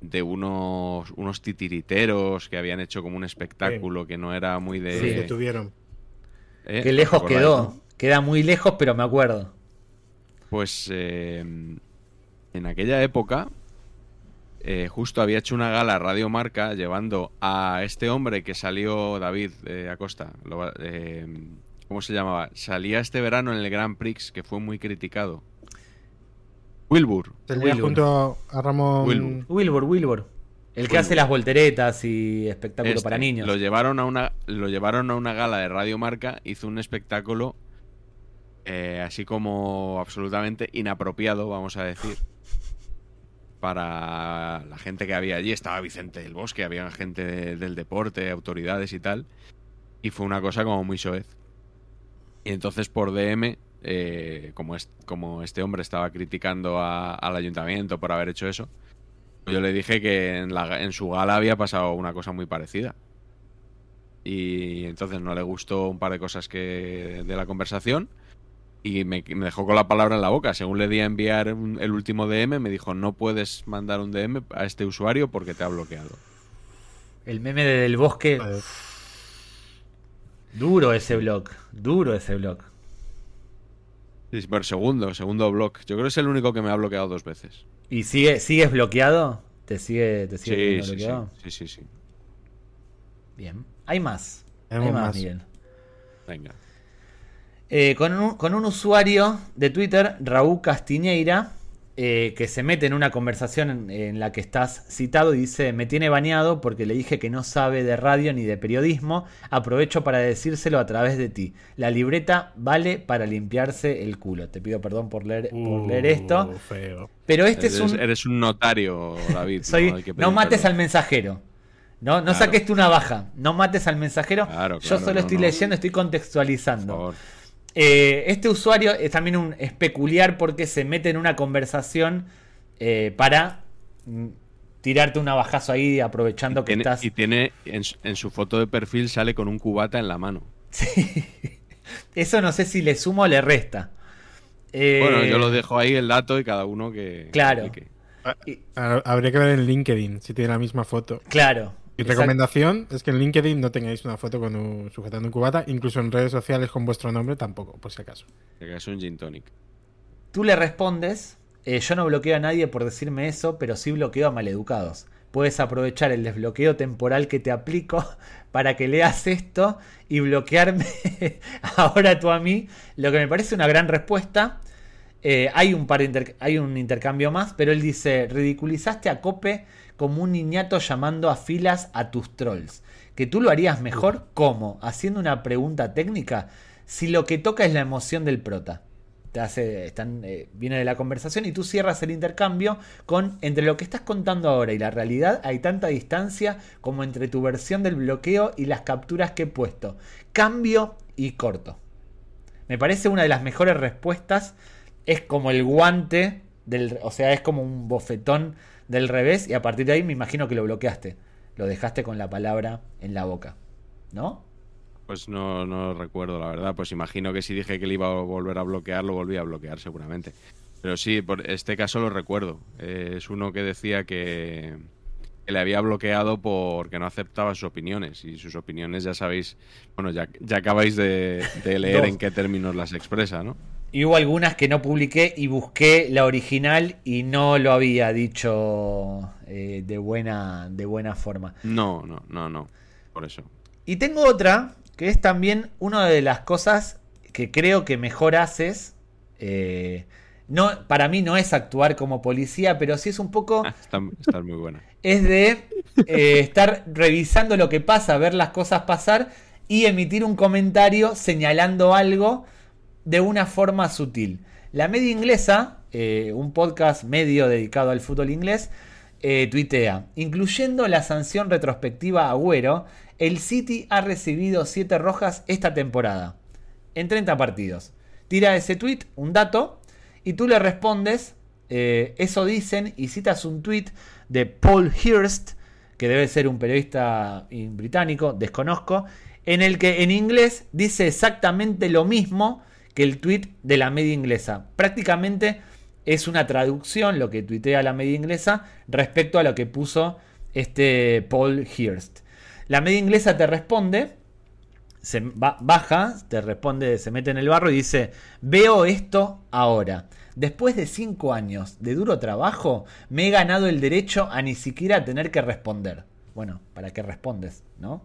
de unos, unos titiriteros que habían hecho como un espectáculo que no era muy de. Sí, que tuvieron. ¿Eh? Qué lejos quedó. Queda muy lejos, pero me acuerdo. Pues eh, en aquella época eh, justo había hecho una gala Radio Marca llevando a este hombre que salió, David eh, Acosta, eh, ¿Cómo se llamaba? Salía este verano en el Grand Prix, que fue muy criticado. Wilbur. Salía junto a Ramón. Wilbur, Wilbur. El que hace las volteretas y espectáculo para este, niños. Lo llevaron, a una, lo llevaron a una gala de Radio Marca, hizo un espectáculo eh, así como absolutamente inapropiado, vamos a decir, para la gente que había allí. Estaba Vicente del Bosque, había gente del deporte, autoridades y tal. Y fue una cosa como muy soez. Y entonces por DM, eh, como, como este hombre estaba criticando al ayuntamiento por haber hecho eso, yo le dije que en, la, en su gala había pasado una cosa muy parecida. Y entonces no le gustó un par de cosas que de la conversación y me, dejó con la palabra en la boca. Según le di a enviar el último DM, me dijo, no puedes mandar un DM a este usuario porque te ha bloqueado. El meme de Del Bosque... Duro ese blog, duro ese blog. Sí, pero segundo, segundo blog. Yo creo que es el único que me ha bloqueado dos veces. ¿Y sigue, sigues bloqueado? ¿Te sigue, te sigue sí, bloqueado? Sí, sí, sí, Bien. Hay más. Hay más, Miguel. Venga. Eh, con, un, con un usuario de Twitter, Raúl Castiñeira, eh, que se mete en una conversación en, la que estás citado y dice, me tiene bañado porque le dije que no sabe de radio ni de periodismo, aprovecho para decírselo a través de ti. La libreta vale para limpiarse el culo. Te pido perdón por leer, por leer esto. Uh, Pero este es un... Eres un notario, David. [laughs] ¿no? mates al mensajero. No, no saques tú una baja. No mates al mensajero. Yo solo estoy leyendo, estoy contextualizando. Eh, este usuario es también un, es peculiar porque se mete en una conversación eh, para mm, tirarte un bajazo ahí aprovechando que estás. Y tiene en, su foto de perfil sale con un cubata en la mano. [laughs] Sí. Eso no sé si le suma o le resta. bueno, yo lo eh, dejo ahí el dato y cada uno que. Claro. Ah, habría que ver en LinkedIn si tiene la misma foto. Claro. Mi recomendación es que en LinkedIn no tengáis una foto con un, sujetando un cubata, incluso en redes sociales con vuestro nombre tampoco, por si acaso. Que es un gin tonic. Tú le respondes, eh, yo no bloqueo a nadie por decirme eso, pero sí bloqueo a maleducados. Puedes aprovechar el desbloqueo temporal que te aplico [laughs] para que leas esto y bloquearme [laughs] ahora tú a mí, lo que me parece una gran respuesta. Eh, hay, un par hay un intercambio más, pero él dice, ridiculizaste a Cope como un niñato llamando a filas a tus trolls. ¿Que tú lo harías mejor? ¿Cómo? ¿Haciendo una pregunta técnica? Si lo que toca es la emoción del prota. Te hace, están, eh, viene de la conversación y tú cierras el intercambio con entre lo que estás contando ahora y la realidad hay tanta distancia como entre tu versión del bloqueo y las capturas que he puesto. Cambio y corto. Me parece una de las mejores respuestas. Es como el guante del, o sea, es como un bofetón del revés y a partir de ahí me imagino que lo bloqueaste. Lo dejaste con la palabra en la boca. ¿No? Pues no, no recuerdo, la verdad. Pues imagino que si dije que le iba a volver a bloquear, lo volví a bloquear seguramente. Pero sí, por este caso lo recuerdo. es uno que decía que, le había bloqueado porque no aceptaba sus opiniones. Y sus opiniones, ya sabéis, bueno, ya, ya acabáis de, de leer [laughs] en qué términos las expresa, ¿no? Y hubo algunas que no publiqué y busqué la original y no lo había dicho eh, de, buena, de buena forma. No, no, no, no. Por eso. Y tengo otra que es también una de las cosas que creo que mejor haces. Eh, no, para mí no es actuar como policía, pero sí es un poco. está, muy buena. [laughs] Es de eh, estar revisando lo que pasa, ver las cosas pasar y emitir un comentario señalando algo de una forma sutil. La media inglesa, eh, un podcast medio dedicado al fútbol inglés, eh, tuitea, incluyendo la sanción retrospectiva a Agüero, el City ha recibido 7 rojas esta temporada, en 30 partidos. Tira ese tweet, un dato, y tú le respondes, eh, eso dicen, y citas un tweet de Paul Hirst, que debe ser un periodista británico, desconozco, en el que en inglés dice exactamente lo mismo que el tweet de la media inglesa. Prácticamente es una traducción lo que tuitea la media inglesa respecto a lo que puso este Paul Hirst. La media inglesa te responde, se baja, te responde, se mete en el barro y dice, veo esto ahora. Después de cinco años de duro trabajo, me he ganado el derecho a ni siquiera tener que responder. Bueno, ¿para qué respondes? ¿No?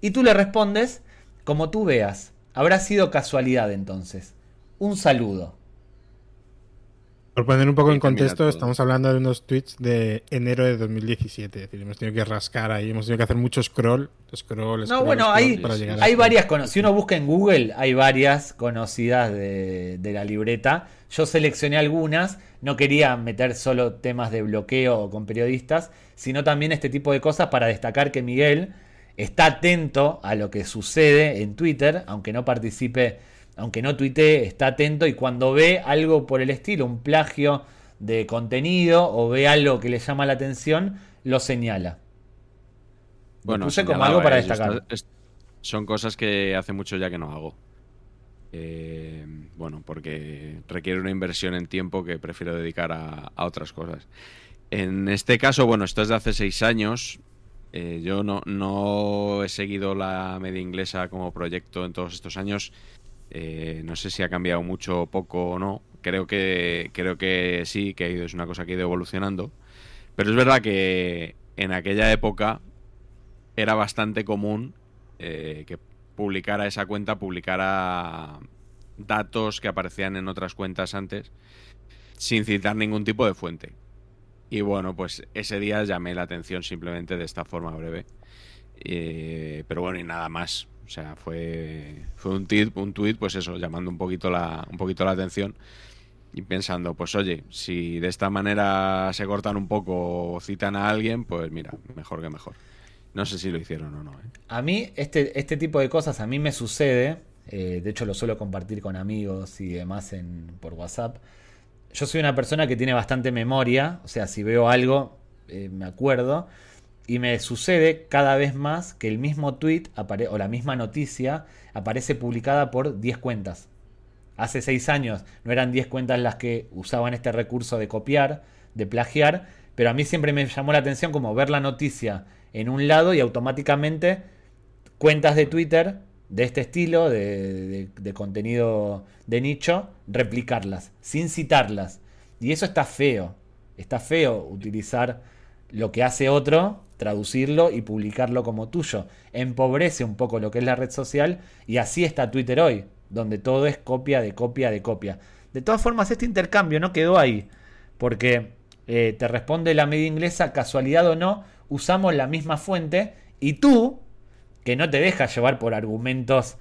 Y tú le respondes como tú veas. Habrá sido casualidad entonces. Un saludo. Por poner un poco en contexto, estamos hablando de unos tweets de enero de 2017. Es decir, hemos tenido que rascar ahí, hemos tenido que hacer mucho scroll, scroll, No, bueno, hay, hay varias conocidas. Si uno busca en Google, hay varias conocidas de, de, la libreta. Yo seleccioné algunas. No quería meter solo temas de bloqueo con periodistas, sino también este tipo de cosas para destacar que Miguel está atento a lo que sucede en Twitter, aunque no participe aunque no tuitee, está atento y cuando ve algo por el estilo, un plagio de contenido o ve algo que le llama la atención, lo señala. Bueno, puse como algo para destacar. son cosas que hace mucho ya que no hago. Eh, bueno, porque requiere una inversión en tiempo que prefiero dedicar a, otras cosas. En este caso, bueno, esto es de hace seis años. Eh, yo no, he seguido la media inglesa como proyecto en todos estos años eh, no sé si ha cambiado mucho o poco o no. Creo que, creo que sí, que es una cosa que ha ido evolucionando. Pero es verdad que en aquella época era bastante común eh, que publicara esa cuenta, publicara datos que aparecían en otras cuentas antes, sin citar ningún tipo de fuente. Y bueno, pues ese día llamé la atención simplemente de esta forma breve. Eh, pero bueno, y nada más. O sea, fue, fue un tweet, un tweet, pues eso, llamando un poquito la, un poquito la atención y pensando, pues oye, si de esta manera se cortan un poco o citan a alguien, pues mira, mejor que mejor. No sé si lo hicieron o no. ¿eh? A mí, este, este tipo de cosas a mí me sucede. Eh, de hecho, lo suelo compartir con amigos y demás en, por WhatsApp. Yo soy una persona que tiene bastante memoria. O sea, si veo algo, eh, me acuerdo. Y me sucede cada vez más que el mismo tweet o la misma noticia aparece publicada por 10 cuentas. Hace 6 años no eran 10 cuentas las que usaban este recurso de copiar, de plagiar, pero a mí siempre me llamó la atención como ver la noticia en un lado y automáticamente cuentas de Twitter de este estilo, de, de contenido de nicho, replicarlas, sin citarlas. Y eso está feo. Está feo utilizar lo que hace otro traducirlo y publicarlo como tuyo. Empobrece un poco lo que es la red social y así está Twitter hoy, donde todo es copia de copia de copia. De todas formas, este intercambio no quedó ahí, porque eh, te responde la media inglesa, casualidad o no, usamos la misma fuente y tú, que no te dejas llevar por argumentos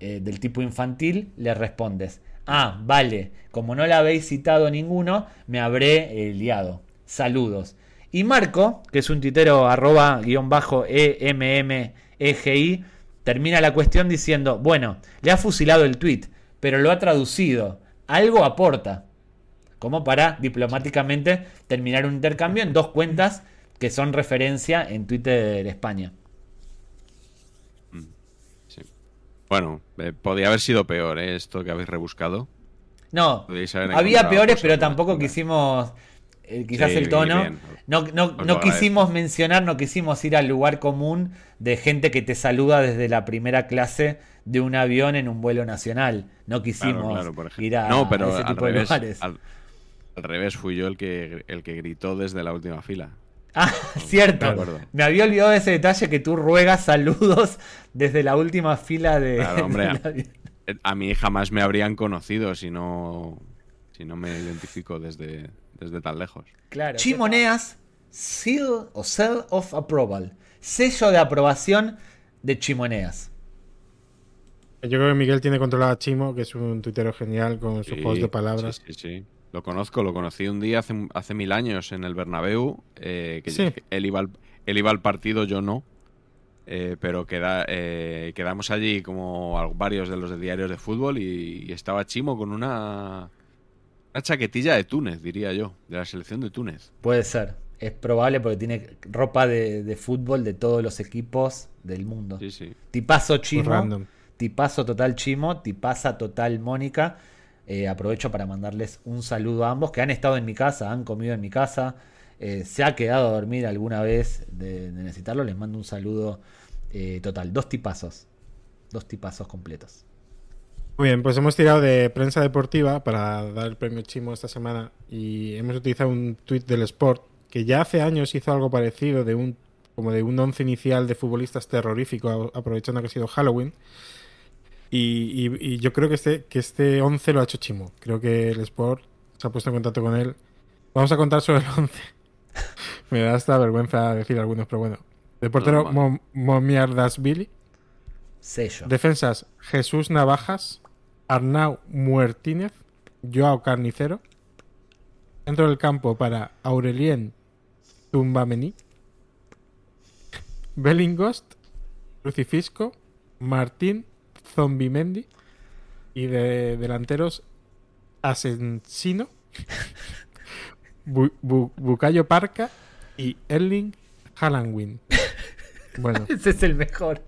eh, del tipo infantil, le respondes, ah, vale, como no la habéis citado ninguno, me habré eh, liado. Saludos. Y Marco, que es un titero arroba guion bajo EMMEGI, termina la cuestión diciendo, bueno, le ha fusilado el tweet, pero lo ha traducido. Algo aporta. Como para diplomáticamente terminar un intercambio en dos cuentas que son referencia en Twitter de España. Mm, bueno, eh, podría haber sido peor ¿eh? esto que habéis rebuscado. No, había peores, pero tampoco quisimos eh, quizás el tono. No, no, no quisimos mencionar, no quisimos ir al lugar común de gente que te saluda desde la primera clase de un avión en un vuelo nacional. No quisimos ir a, no, pero ese tipo de lugares. Al, revés, fui yo el que, el que gritó desde la última fila. Ah, [laughs] cierto. Me había olvidado de ese detalle que tú ruegas saludos desde la última fila de. Claro, [laughs] hombre, a, mí jamás me habrían conocido si no, si no me identifico desde, desde tan lejos. Claro. Chimoneas, seal o seal of approval. Sello de aprobación de Chimoneas. Yo creo que Miguel tiene controlado a Chimo, que es un tuitero genial con sus juegos de palabras. Sí, sí, Lo conozco, lo conocí un día hace, hace mil años en el Bernabéu. Eh, que él, iba al, él iba al partido, yo no. Eh, pero queda, eh, quedamos allí como varios de los de diarios de fútbol y estaba Chimo con una una chaquetilla de Túnez, diría yo, de la selección de Túnez. Puede ser. Es probable porque tiene ropa de, fútbol de todos los equipos del mundo. Sí, sí. Tipazo Chimo. Tipazo total Chimo. Tipaza total Mónica. Eh, aprovecho para mandarles un saludo a ambos que han estado en mi casa, han comido en mi casa. Eh, se ha quedado a dormir alguna vez de, necesitarlo. Les mando un saludo eh, total. Dos tipazos. Dos tipazos completos. Muy bien, pues hemos tirado de prensa deportiva para dar el premio Chimo esta semana y hemos utilizado un tuit del Sport que ya hace años hizo algo parecido de un como de un once inicial de futbolistas terrorífico aprovechando que ha sido Halloween. Y, yo creo que este, que este 11 lo ha hecho Chimo. Creo que el Sport se ha puesto en contacto con él. Vamos a contar sobre el 11. [laughs] Me da hasta vergüenza decir algunos, pero bueno. El portero Momiardasvili. Sello. Defensas Jesús Navajas, Arnau Muertínez, Joao Carnicero. Dentro del campo para Aurelien Tumbamení, Bellingost, Lucifisco, Martín Zombimendi y de delanteros Asensino, Bucayo Parca y Erling Haalandwin. Bueno. [laughs] Ese es el mejor.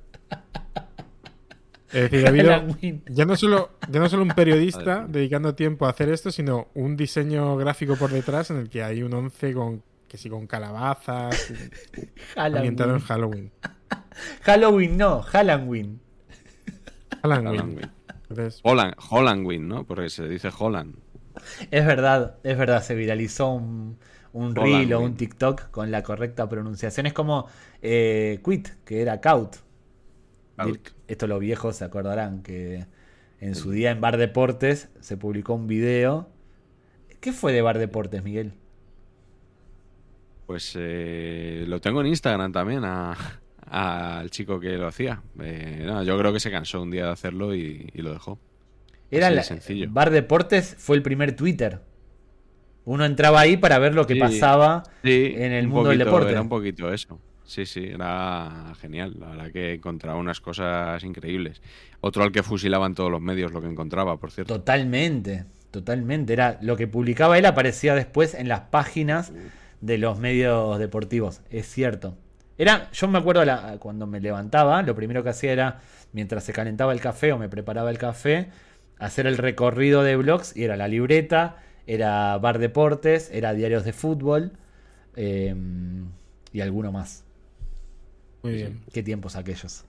Es decir, ya no solo, ya no solo un periodista dedicando tiempo a hacer esto, sino un diseño gráfico por detrás en el que hay un once con que sí con calabazas [laughs] ambientado en Halloween. Halloween no, Halloween. Holland, Hollandwin, ¿no? Porque se dice Holland. Es verdad, es verdad, se viralizó un, un reel o un TikTok con la correcta pronunciación. Es como eh, Quit, que era Caut. Esto los viejos se acordarán que en su día en Bar Deportes se publicó un video. ¿Qué fue de Bar Deportes, Miguel? Pues eh, lo tengo en Instagram también al chico que lo hacía. Eh, yo creo que se cansó un día de hacerlo y, lo dejó. Era sencillo. Bar Deportes fue el primer Twitter. Uno entraba ahí para ver lo que pasaba en el mundo del deporte. Era un poquito eso. Sí, sí, era genial. La verdad que encontraba unas cosas increíbles. Otro al que fusilaban todos los medios lo que encontraba, por cierto. Totalmente, totalmente. Era lo que publicaba él aparecía después en las páginas de los medios deportivos. Es cierto. Era, yo me acuerdo cuando me levantaba, lo primero que hacía era, mientras se calentaba el café o me preparaba el café, hacer el recorrido de blogs y era la libreta, era Bar Deportes, era Diarios de Fútbol eh, y alguno más. Muy bien. Qué tiempos aquellos.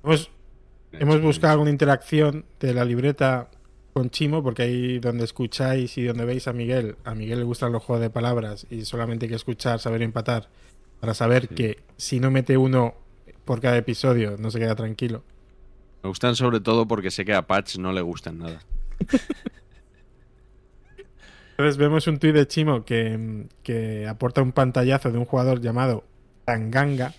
Hemos, buscado alguna interacción de la libreta con Chimo, porque ahí donde escucháis y donde veis a Miguel, a Miguel le gustan los juegos de palabras y solamente hay que escuchar, saber empatar, para saber que si no mete uno por cada episodio no se queda tranquilo. Me gustan sobre todo porque sé que a Patch no le gustan nada. [laughs] Entonces vemos un tuit de Chimo que, que aporta un pantallazo de un jugador llamado Tanganga,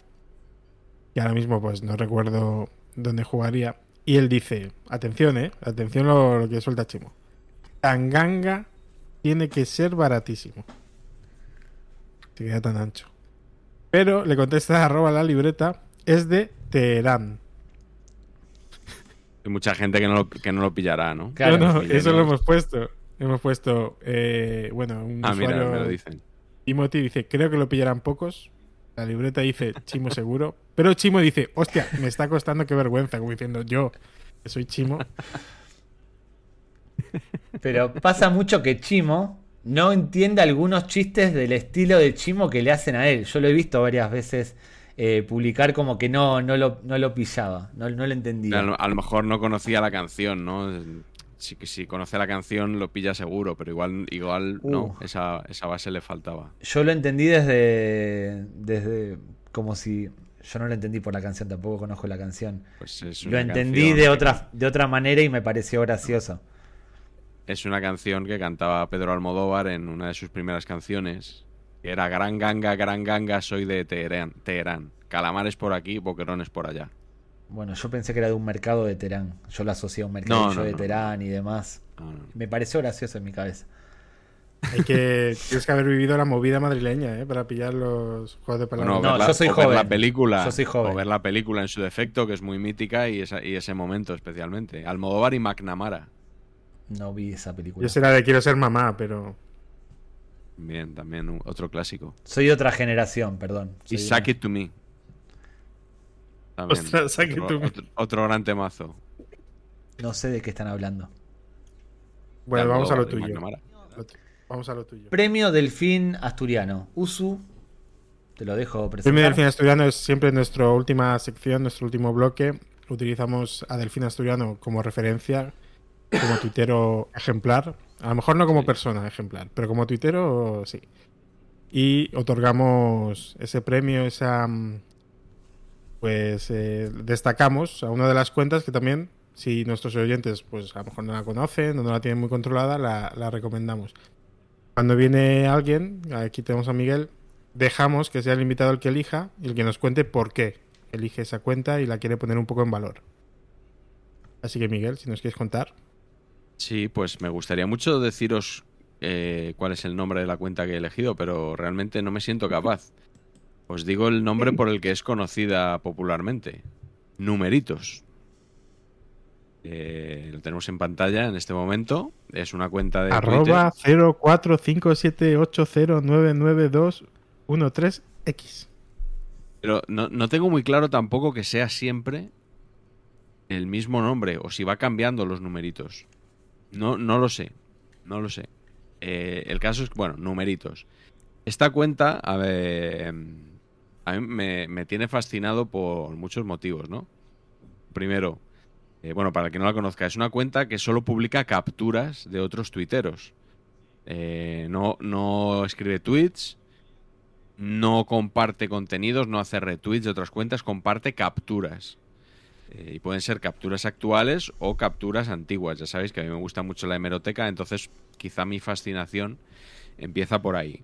y ahora mismo pues no recuerdo dónde jugaría. Y él dice, atención, eh, atención lo, lo que suelta Chimo. Tanganga tiene que ser baratísimo. Se queda tan ancho. Pero le contesta [laughs] arroba la libreta, es de Teherán. Hay mucha gente que no lo, que no lo pillará, ¿no? Claro, eso lo hemos puesto. Hemos puesto, eh, bueno, un ah, mira, me lo dicen. Timothy dice, creo que lo pillarán pocos, la libreta dice Chimo seguro. Pero Chimo dice, hostia, me está costando qué vergüenza, como diciendo yo, que soy Chimo. Pero pasa mucho que Chimo no entiende algunos chistes del estilo de Chimo que le hacen a él. Yo lo he visto varias veces eh, publicar como que no, no, lo, no lo pillaba, no, no lo entendía. A lo, mejor no conocía la canción, ¿no? si, si conoce la canción lo pilla seguro, pero igual, igual no, uh. esa, esa, base le faltaba. Yo lo entendí desde, desde como si yo no lo entendí por la canción, tampoco conozco la canción. Pues lo entendí de otra, de otra manera y me pareció gracioso. Es una canción que cantaba Pedro Almodóvar en una de sus primeras canciones. Que era Gran Ganga, Gran Ganga, soy de Teherán. Teherán. Calamares por aquí, boquerones por allá. Bueno, yo pensé que era de un mercado de Terán. Yo lo asocié a un mercado de Terán y demás. Me pareció gracioso en mi cabeza. Hay que, tienes que haber vivido la movida madrileña, ¿eh? Para pillar los juegos de palabras. no, yo soy joven. la película, yo soy joven. O ver la película en su defecto, que es muy mítica, y, esa, y ese momento especialmente. Almodóvar y McNamara. No vi esa película. Yo será de Quiero ser mamá, pero... Bien, también otro clásico. Soy de otra generación, perdón. y Suck It To Me otro, gran temazo. No sé de qué están hablando. Bueno, vamos a lo tuyo. Vamos a lo tuyo. Premio Delfín Asturiano. Usu, te lo dejo presentar. Premio Delfín Asturiano es siempre nuestra última sección, nuestro último bloque. Utilizamos a Delfín Asturiano como referencia, como tuitero ejemplar. A lo mejor no como persona ejemplar, pero como tuitero sí. Y otorgamos ese premio, esa, mm, pues eh, destacamos a una de las cuentas que también si nuestros oyentes, pues a lo mejor no la conocen o no la tienen muy controlada, la, la recomendamos. Cuando viene alguien, aquí tenemos a Miguel, dejamos que sea el invitado el que elija y el que nos cuente por qué elige esa cuenta y la quiere poner un poco en valor. Así que Miguel, si nos quieres contar. Sí, pues me gustaría mucho deciros eh, cuál es el nombre de la cuenta que he elegido, pero realmente no me siento capaz. Os digo el nombre por el que es conocida popularmente. Numeritos. Eh, lo tenemos en pantalla en este momento. Es una cuenta de. Arroba 045780999213X. Pero no, no tengo muy claro tampoco que sea siempre el mismo nombre o si va cambiando los numeritos. No, no lo sé. No lo sé. Eh, el caso es, bueno, numeritos. Esta cuenta, a ver, a mí me, tiene fascinado por muchos motivos, ¿no? Primero, eh, bueno, para el que no la conozca, es una cuenta que solo publica capturas de otros tuiteros. Eh, no, no escribe tweets, no comparte contenidos, no hace retweets de otras cuentas, comparte capturas. Eh, y pueden ser capturas actuales o capturas antiguas. Ya sabéis que a mí me gusta mucho la hemeroteca, entonces quizá mi fascinación empieza por ahí.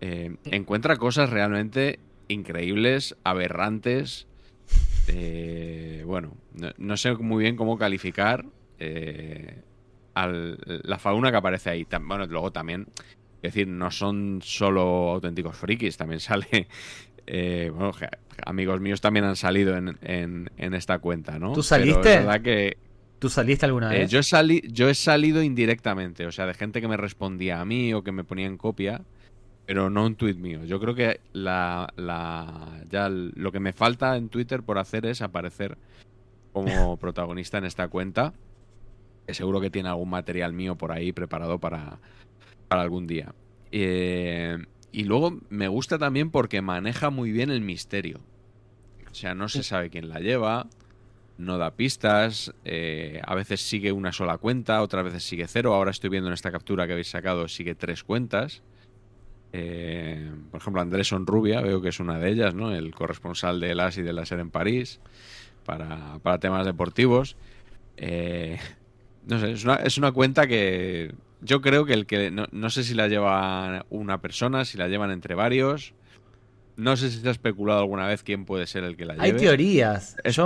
Eh, encuentra cosas realmente increíbles, aberrantes. Eh, bueno, no, sé muy bien cómo calificar la fauna que aparece ahí. Bueno, luego también, es decir, no son solo auténticos frikis, también [laughs] sale eh, bueno, amigos míos también han salido en, esta cuenta, ¿no? ¿Tú saliste? que, ¿Tú saliste alguna eh, vez? yo, he yo he salido indirectamente, o sea, de gente que me respondía a mí o que me ponía en copia, pero no un tuit mío. Yo creo que la, ya lo que me falta en Twitter por hacer es aparecer como [laughs] protagonista en esta cuenta, que seguro que tiene algún material mío por ahí preparado para, para algún día. Eh, y luego me gusta también porque maneja muy bien el misterio. O sea, no se sabe quién la lleva, no da pistas, eh, a veces sigue una sola cuenta, otras veces sigue cero. Ahora estoy viendo en esta captura que habéis sacado, sigue tres cuentas. Eh, por ejemplo, Andrés Sonrubia, veo que es una de ellas, ¿no? El corresponsal de las y de la SER en París para, temas deportivos. Eh, [laughs] no sé, es una, es una cuenta que yo creo que el que. No, sé si la lleva una persona, si la llevan entre varios. No sé si se ha especulado alguna vez quién puede ser el que la lleve. Hay teorías. Es,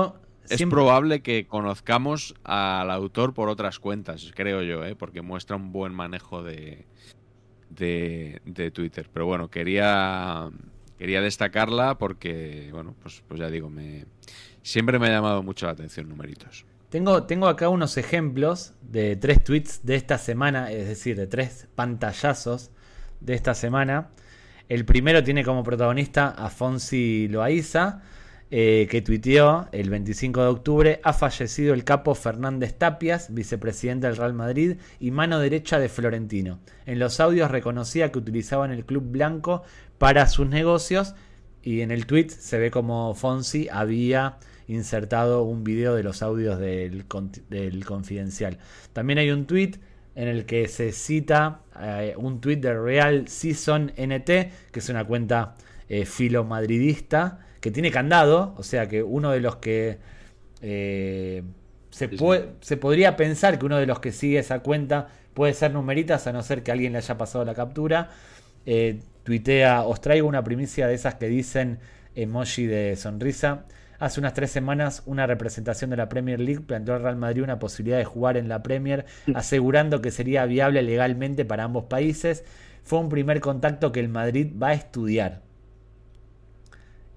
es probable que conozcamos al autor por otras cuentas, creo yo, ¿eh? porque muestra un buen manejo de, de, de Twitter. Pero bueno, quería, quería destacarla porque, bueno, pues, pues ya digo, me, siempre me ha llamado mucho la atención numeritos. Tengo, tengo acá unos ejemplos de tres tweets de esta semana, es decir, de tres pantallazos de esta semana. El primero tiene como protagonista a Fonsi Loaiza, eh, que tuiteó el 25 de octubre, ha fallecido el capo Fernández Tapias, vicepresidente del Real Madrid y mano derecha de Florentino. En los audios reconocía que utilizaban el club blanco para sus negocios y en el tweet se ve como Fonsi había insertado un video de los audios del, confidencial. También hay un tweet en el que se cita eh, un tweet de Real Season NT, que es una cuenta eh, filomadridista, que tiene candado, o sea que uno de los que eh, se, puede, se podría pensar que uno de los que sigue esa cuenta puede ser numeritas, a no ser que alguien le haya pasado la captura. tuitea, os traigo una primicia de esas que dicen emoji de sonrisa. Hace unas tres semanas una representación de la Premier League planteó al Real Madrid una posibilidad de jugar en la Premier, asegurando que sería viable legalmente para ambos países. Fue un primer contacto que el Madrid va a estudiar.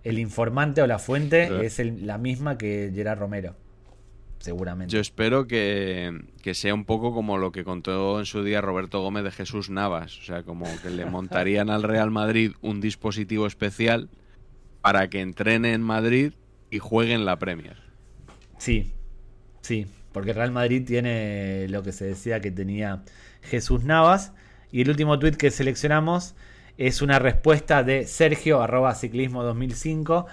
El informante o la fuente es la misma que Gerard Romero seguramente. Yo espero que, que, sea un poco como lo que contó en su día Roberto Gómez de Jesús Navas, o sea, como que le montarían al Real Madrid un dispositivo especial para que entrene en Madrid y juegue en la Premier. Sí, sí, porque Real Madrid tiene lo que se decía que tenía Jesús Navas. Y el último tuit que seleccionamos es una respuesta de Sergio, arroba ciclismo 2005,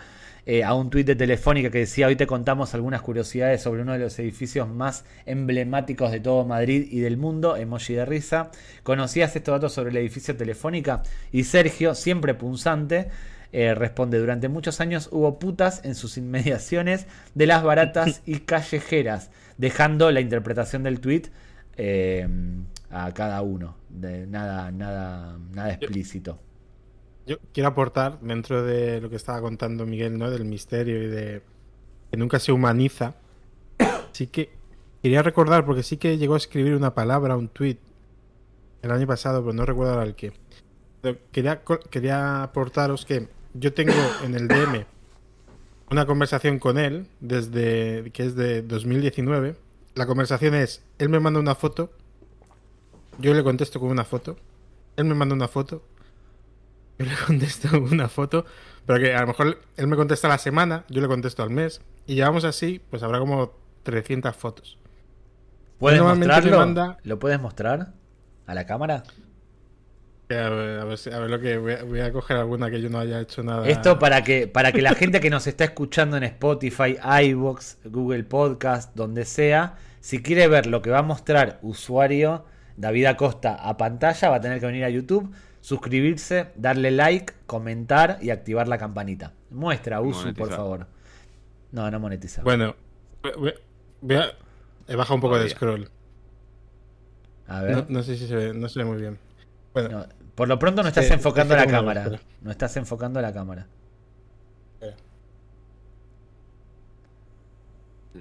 eh, a un tuit de Telefónica que decía, hoy te contamos algunas curiosidades sobre uno de los edificios más emblemáticos de todo Madrid y del mundo, emoji de risa. ¿Conocías estos datos sobre el edificio Telefónica? Y Sergio, siempre punzante, eh, responde, durante muchos años hubo putas en sus inmediaciones de las baratas [laughs] y callejeras. dejando la interpretación del tweet eh, a cada uno. De nada, nada, nada explícito. Yo, quiero aportar dentro de lo que estaba contando Miguel, ¿no? Del misterio y de que nunca se humaniza. [coughs] Sí que quería recordar, porque sí que llegó a escribir una palabra, un tweet el año pasado, pero no recuerdo ahora el qué. Quería, quería aportaros que yo tengo en el DM una conversación con él desde que es de 2019. La conversación es, él me manda una foto, yo le contesto con una foto, él me manda una foto, yo le [laughs] contesto con una foto, pero que a lo mejor él me contesta a la semana, yo le contesto al mes, y llevamos así, pues habrá como 300 fotos. ¿Puedes mostrarlo? ¿Lo puedes mostrar a la cámara? A ver, lo que voy a, coger alguna que yo no haya hecho nada. Esto para que, para que la gente que nos está escuchando en Spotify, iBox, Google Podcast, donde sea, si quiere ver lo que va a mostrar usuario David Acosta a pantalla, va a tener que venir a YouTube, suscribirse, darle like, comentar y activar la campanita. Muestra, Usu, por favor. No, no monetiza. Bueno, voy a, he bajado un poco de scroll. A ver. No, sé si se ve, no se ve muy bien. Bueno, por lo pronto no estás enfocando la cámara. No estás enfocando la cámara.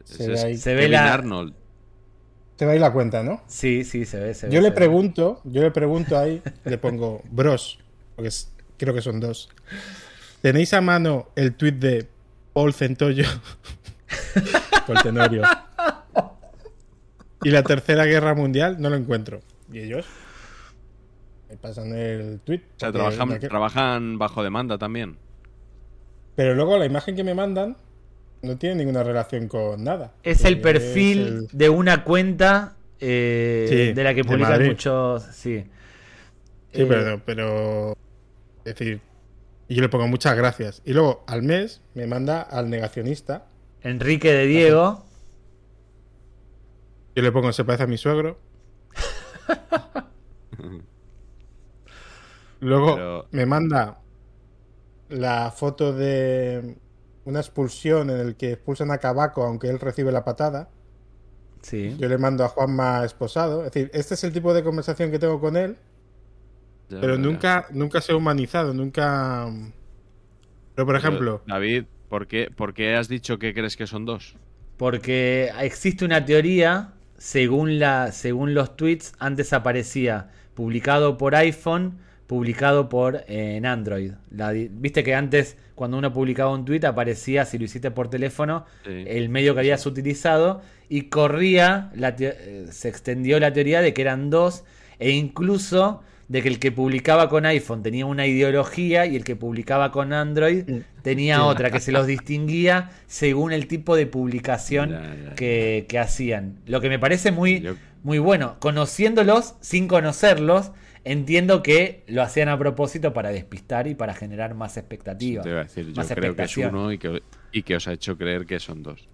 Se, ve, ahí. se ve la... Arnold. Se ve ahí la cuenta, ¿no? Sí, sí, se ve. yo le pregunto, yo le pregunto ahí, le pongo bros, porque creo que son dos. ¿Tenéis a mano el tweet de Paul Centollo? [laughs] Paul Tenorio. Y la tercera guerra mundial no lo encuentro. ¿Y ellos? Me pasan el tweet. O sea, trabajan, bajo demanda también. Pero luego la imagen que me mandan no tiene ninguna relación con nada. Es el perfil de una cuenta eh, de la que publican muchos. Sí. Sí, pero, eh, pero. Es decir, y yo le pongo muchas gracias. Y luego al mes me manda al negacionista. Enrique de Diego. Yo le pongo se parece a mi suegro. [laughs] Luego me manda la foto de una expulsión en el que expulsan a Cabaco aunque él recibe la patada. Sí. Yo le mando a Juanma esposado. Es decir, este es el tipo de conversación que tengo con él. pero nunca, nunca se ha humanizado, nunca. Pero por ejemplo. David, ¿por qué, ¿por qué has dicho que crees que son dos? Porque existe una teoría, según, la, según los tweets, antes aparecía publicado por iPhone publicado por en Android. Viste que antes cuando uno publicaba un tweet aparecía si lo hiciste por teléfono el medio que habías utilizado y corría, la eh, se extendió la teoría de que eran dos e incluso de que el que publicaba con iPhone tenía una ideología y el que publicaba con Android tenía otra, que se los distinguía según el tipo de publicación que, que, hacían. Lo que me parece muy, muy bueno, conociéndolos sin conocerlos Entiendo que lo hacían a propósito para despistar y para generar más expectativas. te iba a decir, yo creo que es uno y que, os ha hecho creer que son dos.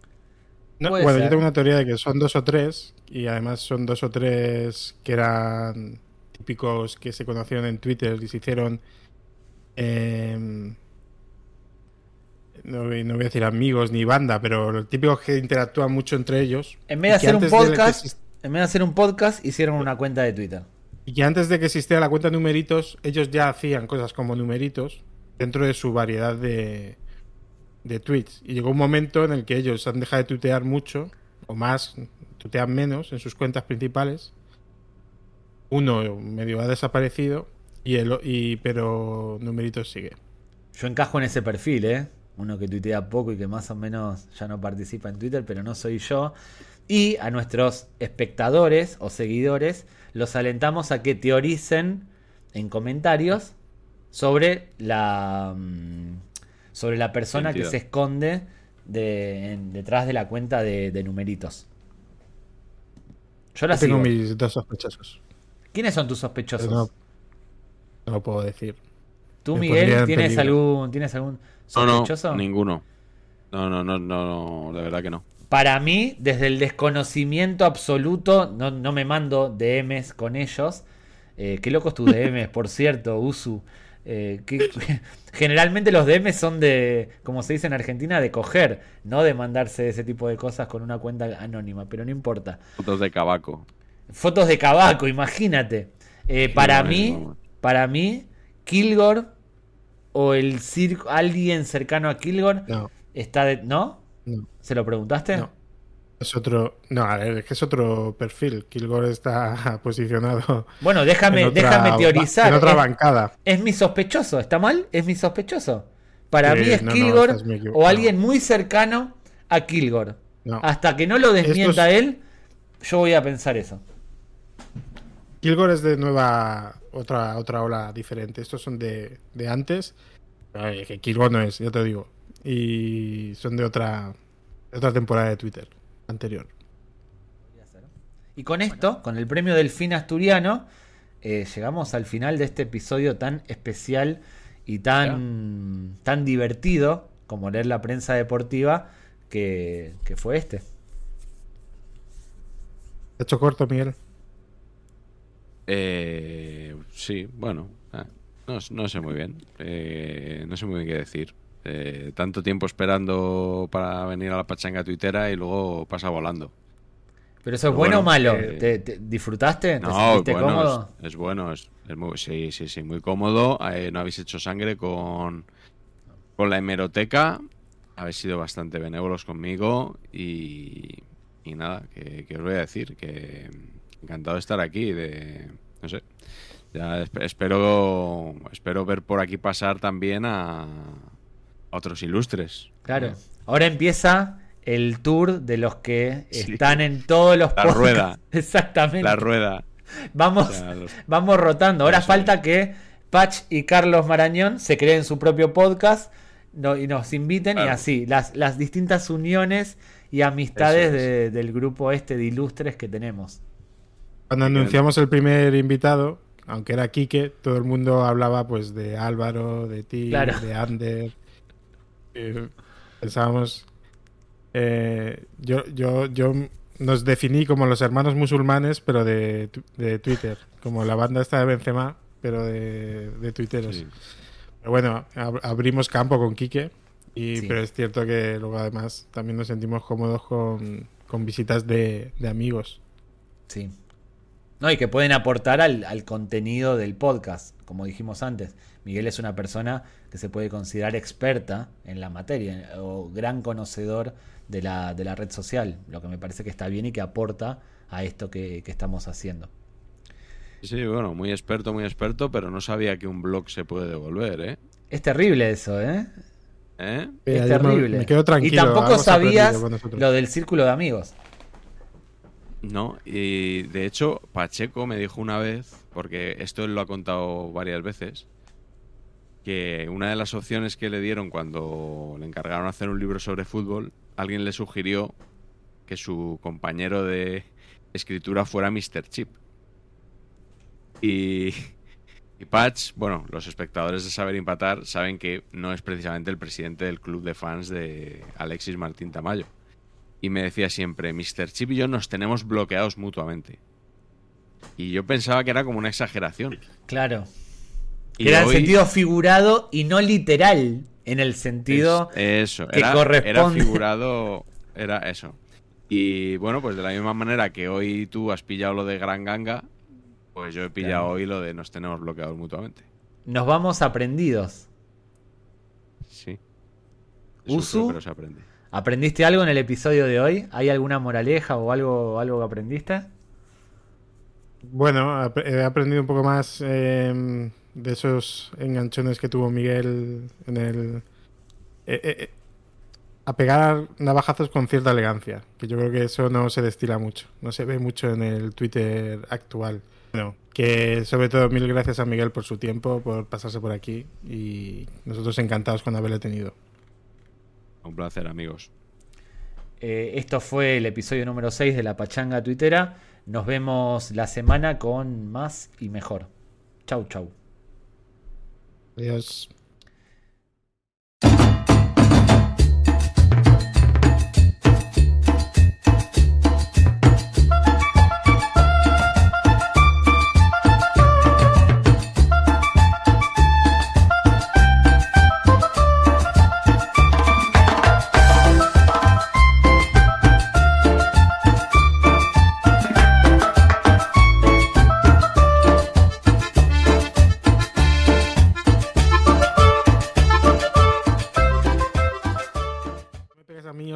bueno, yo tengo una teoría de que son dos o tres, y además son dos o tres que eran típicos que se conocieron en Twitter y se hicieron. Em, no, voy a decir amigos ni banda, pero los típicos que interactúan mucho entre ellos. En vez de hacer un podcast, en vez de hacer un podcast, hicieron una cuenta de Twitter. Y que antes de que existiera la cuenta numeritos, ellos ya hacían cosas como numeritos dentro de su variedad de, de tweets. Y llegó un momento en el que ellos han dejado de tuitear mucho, o más, tuitean menos en sus cuentas principales. Uno medio ha desaparecido, y el, y, pero numeritos sigue. Yo encajo en ese perfil, ¿eh? Uno que tuitea poco y que más o menos ya no participa en Twitter, pero no soy yo. Y a nuestros espectadores o seguidores los alentamos a que teoricen en comentarios sobre la mm, sobre la persona que se esconde detrás de la cuenta de, numeritos. Yo la Tengo mis dos sospechosos. ¿Quiénes son tus sospechosos? No, lo puedo decir. ¿Tú, Miguel, tienes algún, tienes algún sospechoso? No, ninguno. No, no, no, no, de verdad que no para mí, desde el desconocimiento absoluto, no, no me mando DMs con ellos. Eh, qué locos tus DMs, [laughs] por cierto, Usu. Eh, generalmente los DM son de, como se dice en Argentina, de coger, no de mandarse ese tipo de cosas con una cuenta anónima, pero no importa. Fotos de cabaco. Fotos de cabaco, imagínate. Eh, para mí, para mí, Kilgore o el circo, alguien cercano a Kilgore está de, ¿no? ¿Se lo preguntaste? No. Es otro, no, es que es otro perfil. Kilgore está [laughs] posicionado. Bueno, déjame, déjame teorizar. En otra bancada. Es mi sospechoso, ¿está mal? Es mi sospechoso. Para mí es Kilgore o alguien muy cercano a Kilgore. Hasta que no lo desmienta él, yo voy a pensar eso. Kilgore es de nueva, otra, otra ola diferente. Estos son de, de antes. que Kilgore no es, ya te digo. Y son de otra, de otra temporada de Twitter anterior. Y con esto, con el premio Delfín Asturiano, eh, llegamos al final de este episodio tan especial y tan, tan divertido como leer la prensa deportiva que, fue este. hecho corto, Miguel? Eh, sí, bueno, ah, no, sé muy bien. Eh, no sé muy bien qué decir. Eh, tanto tiempo esperando para venir a la pachanga tuitera y luego pasa volando. ¿Pero eso es bueno, o malo? ¿Te, disfrutaste? No, ¿Te bueno, cómodo? Es, bueno, es, muy, sí, sí, sí, muy cómodo. Eh, no habéis hecho sangre con, con la hemeroteca. Habéis sido bastante benévolos conmigo y, y nada, que, os voy a decir que encantado de estar aquí, de no sé. Ya espero espero ver por aquí pasar también a, otros ilustres. Claro. Ahora empieza el tour de los que están en todos los La rueda. [laughs] Exactamente. La rueda. Vamos, vamos rotando. Ahora falta que Patch y Carlos Marañón se creen su propio podcast y nos inviten y así, las, las distintas uniones y amistades del grupo este de ilustres que tenemos. Cuando anunciamos el primer invitado, aunque era Quique, todo el mundo hablaba pues de Álvaro, de ti, de Ander pensábamos. Eh, yo, yo, yo nos definí como los hermanos musulmanes, pero de, Twitter. Como la banda esta de Benzema, pero de, de Twitteros. Pero bueno, abrimos campo con Quique. Y, Pero es cierto que luego además también nos sentimos cómodos con, visitas de, amigos. Sí. No, y que pueden aportar al, al contenido del podcast, como dijimos antes. Miguel es una persona que se puede considerar experta en la materia o gran conocedor de la, de la red social, lo que me parece que está bien y que aporta a esto que, estamos haciendo. Sí, bueno, muy experto, muy experto, pero no sabía que un blog se puede devolver, ¿eh? Es terrible eso, ¿eh? ¿Eh? Es terrible. Me quedo tranquilo. Y tampoco sabías lo del círculo de amigos. No, y de hecho, Pacheco me dijo una vez, porque esto él lo ha contado varias veces, que una de las opciones que le dieron cuando le encargaron hacer un libro sobre fútbol, alguien le sugirió que su compañero de escritura fuera Mr. Chip. Y, y Patch, bueno, los espectadores de Saber Empatar saben que no es precisamente el presidente del club de fans de Alexis Martín Tamayo. Y me decía siempre, Mr. Chip y yo nos tenemos bloqueados mutuamente. Y yo pensaba que era como una exageración. Claro era en sentido figurado y no literal, en el sentido eso, que era, corresponde. Era figurado, era eso. Y bueno, pues de la misma manera que hoy tú has pillado lo de Gran Ganga, pues yo he pillado hoy lo de nos tenemos bloqueados mutuamente. Nos vamos aprendidos. Sí. Usu, ¿aprendiste algo en el episodio de hoy? ¿Hay alguna moraleja o algo, algo que aprendiste? Bueno, he aprendido un poco más. Em, de esos enganchones que tuvo Miguel en el... Eh, eh, eh, a pegar navajazos con cierta elegancia, que yo creo que eso no se destila mucho, no se ve mucho en el Twitter actual. Bueno, que sobre todo mil gracias a Miguel por su tiempo, por pasarse por aquí y nosotros encantados con haberle tenido. Un placer, amigos. esto fue el episodio número 6 de la Pachanga Twittera. Nos vemos la semana con más y mejor. Chau, chau. Adiós.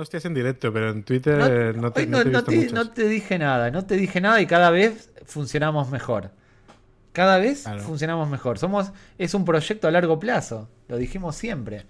Hostias en directo, pero en Twitter no, te, no, no te dije nada, no te dije nada y cada vez funcionamos mejor. Cada vez funcionamos mejor. Somos, es un proyecto a largo plazo. Lo dijimos siempre.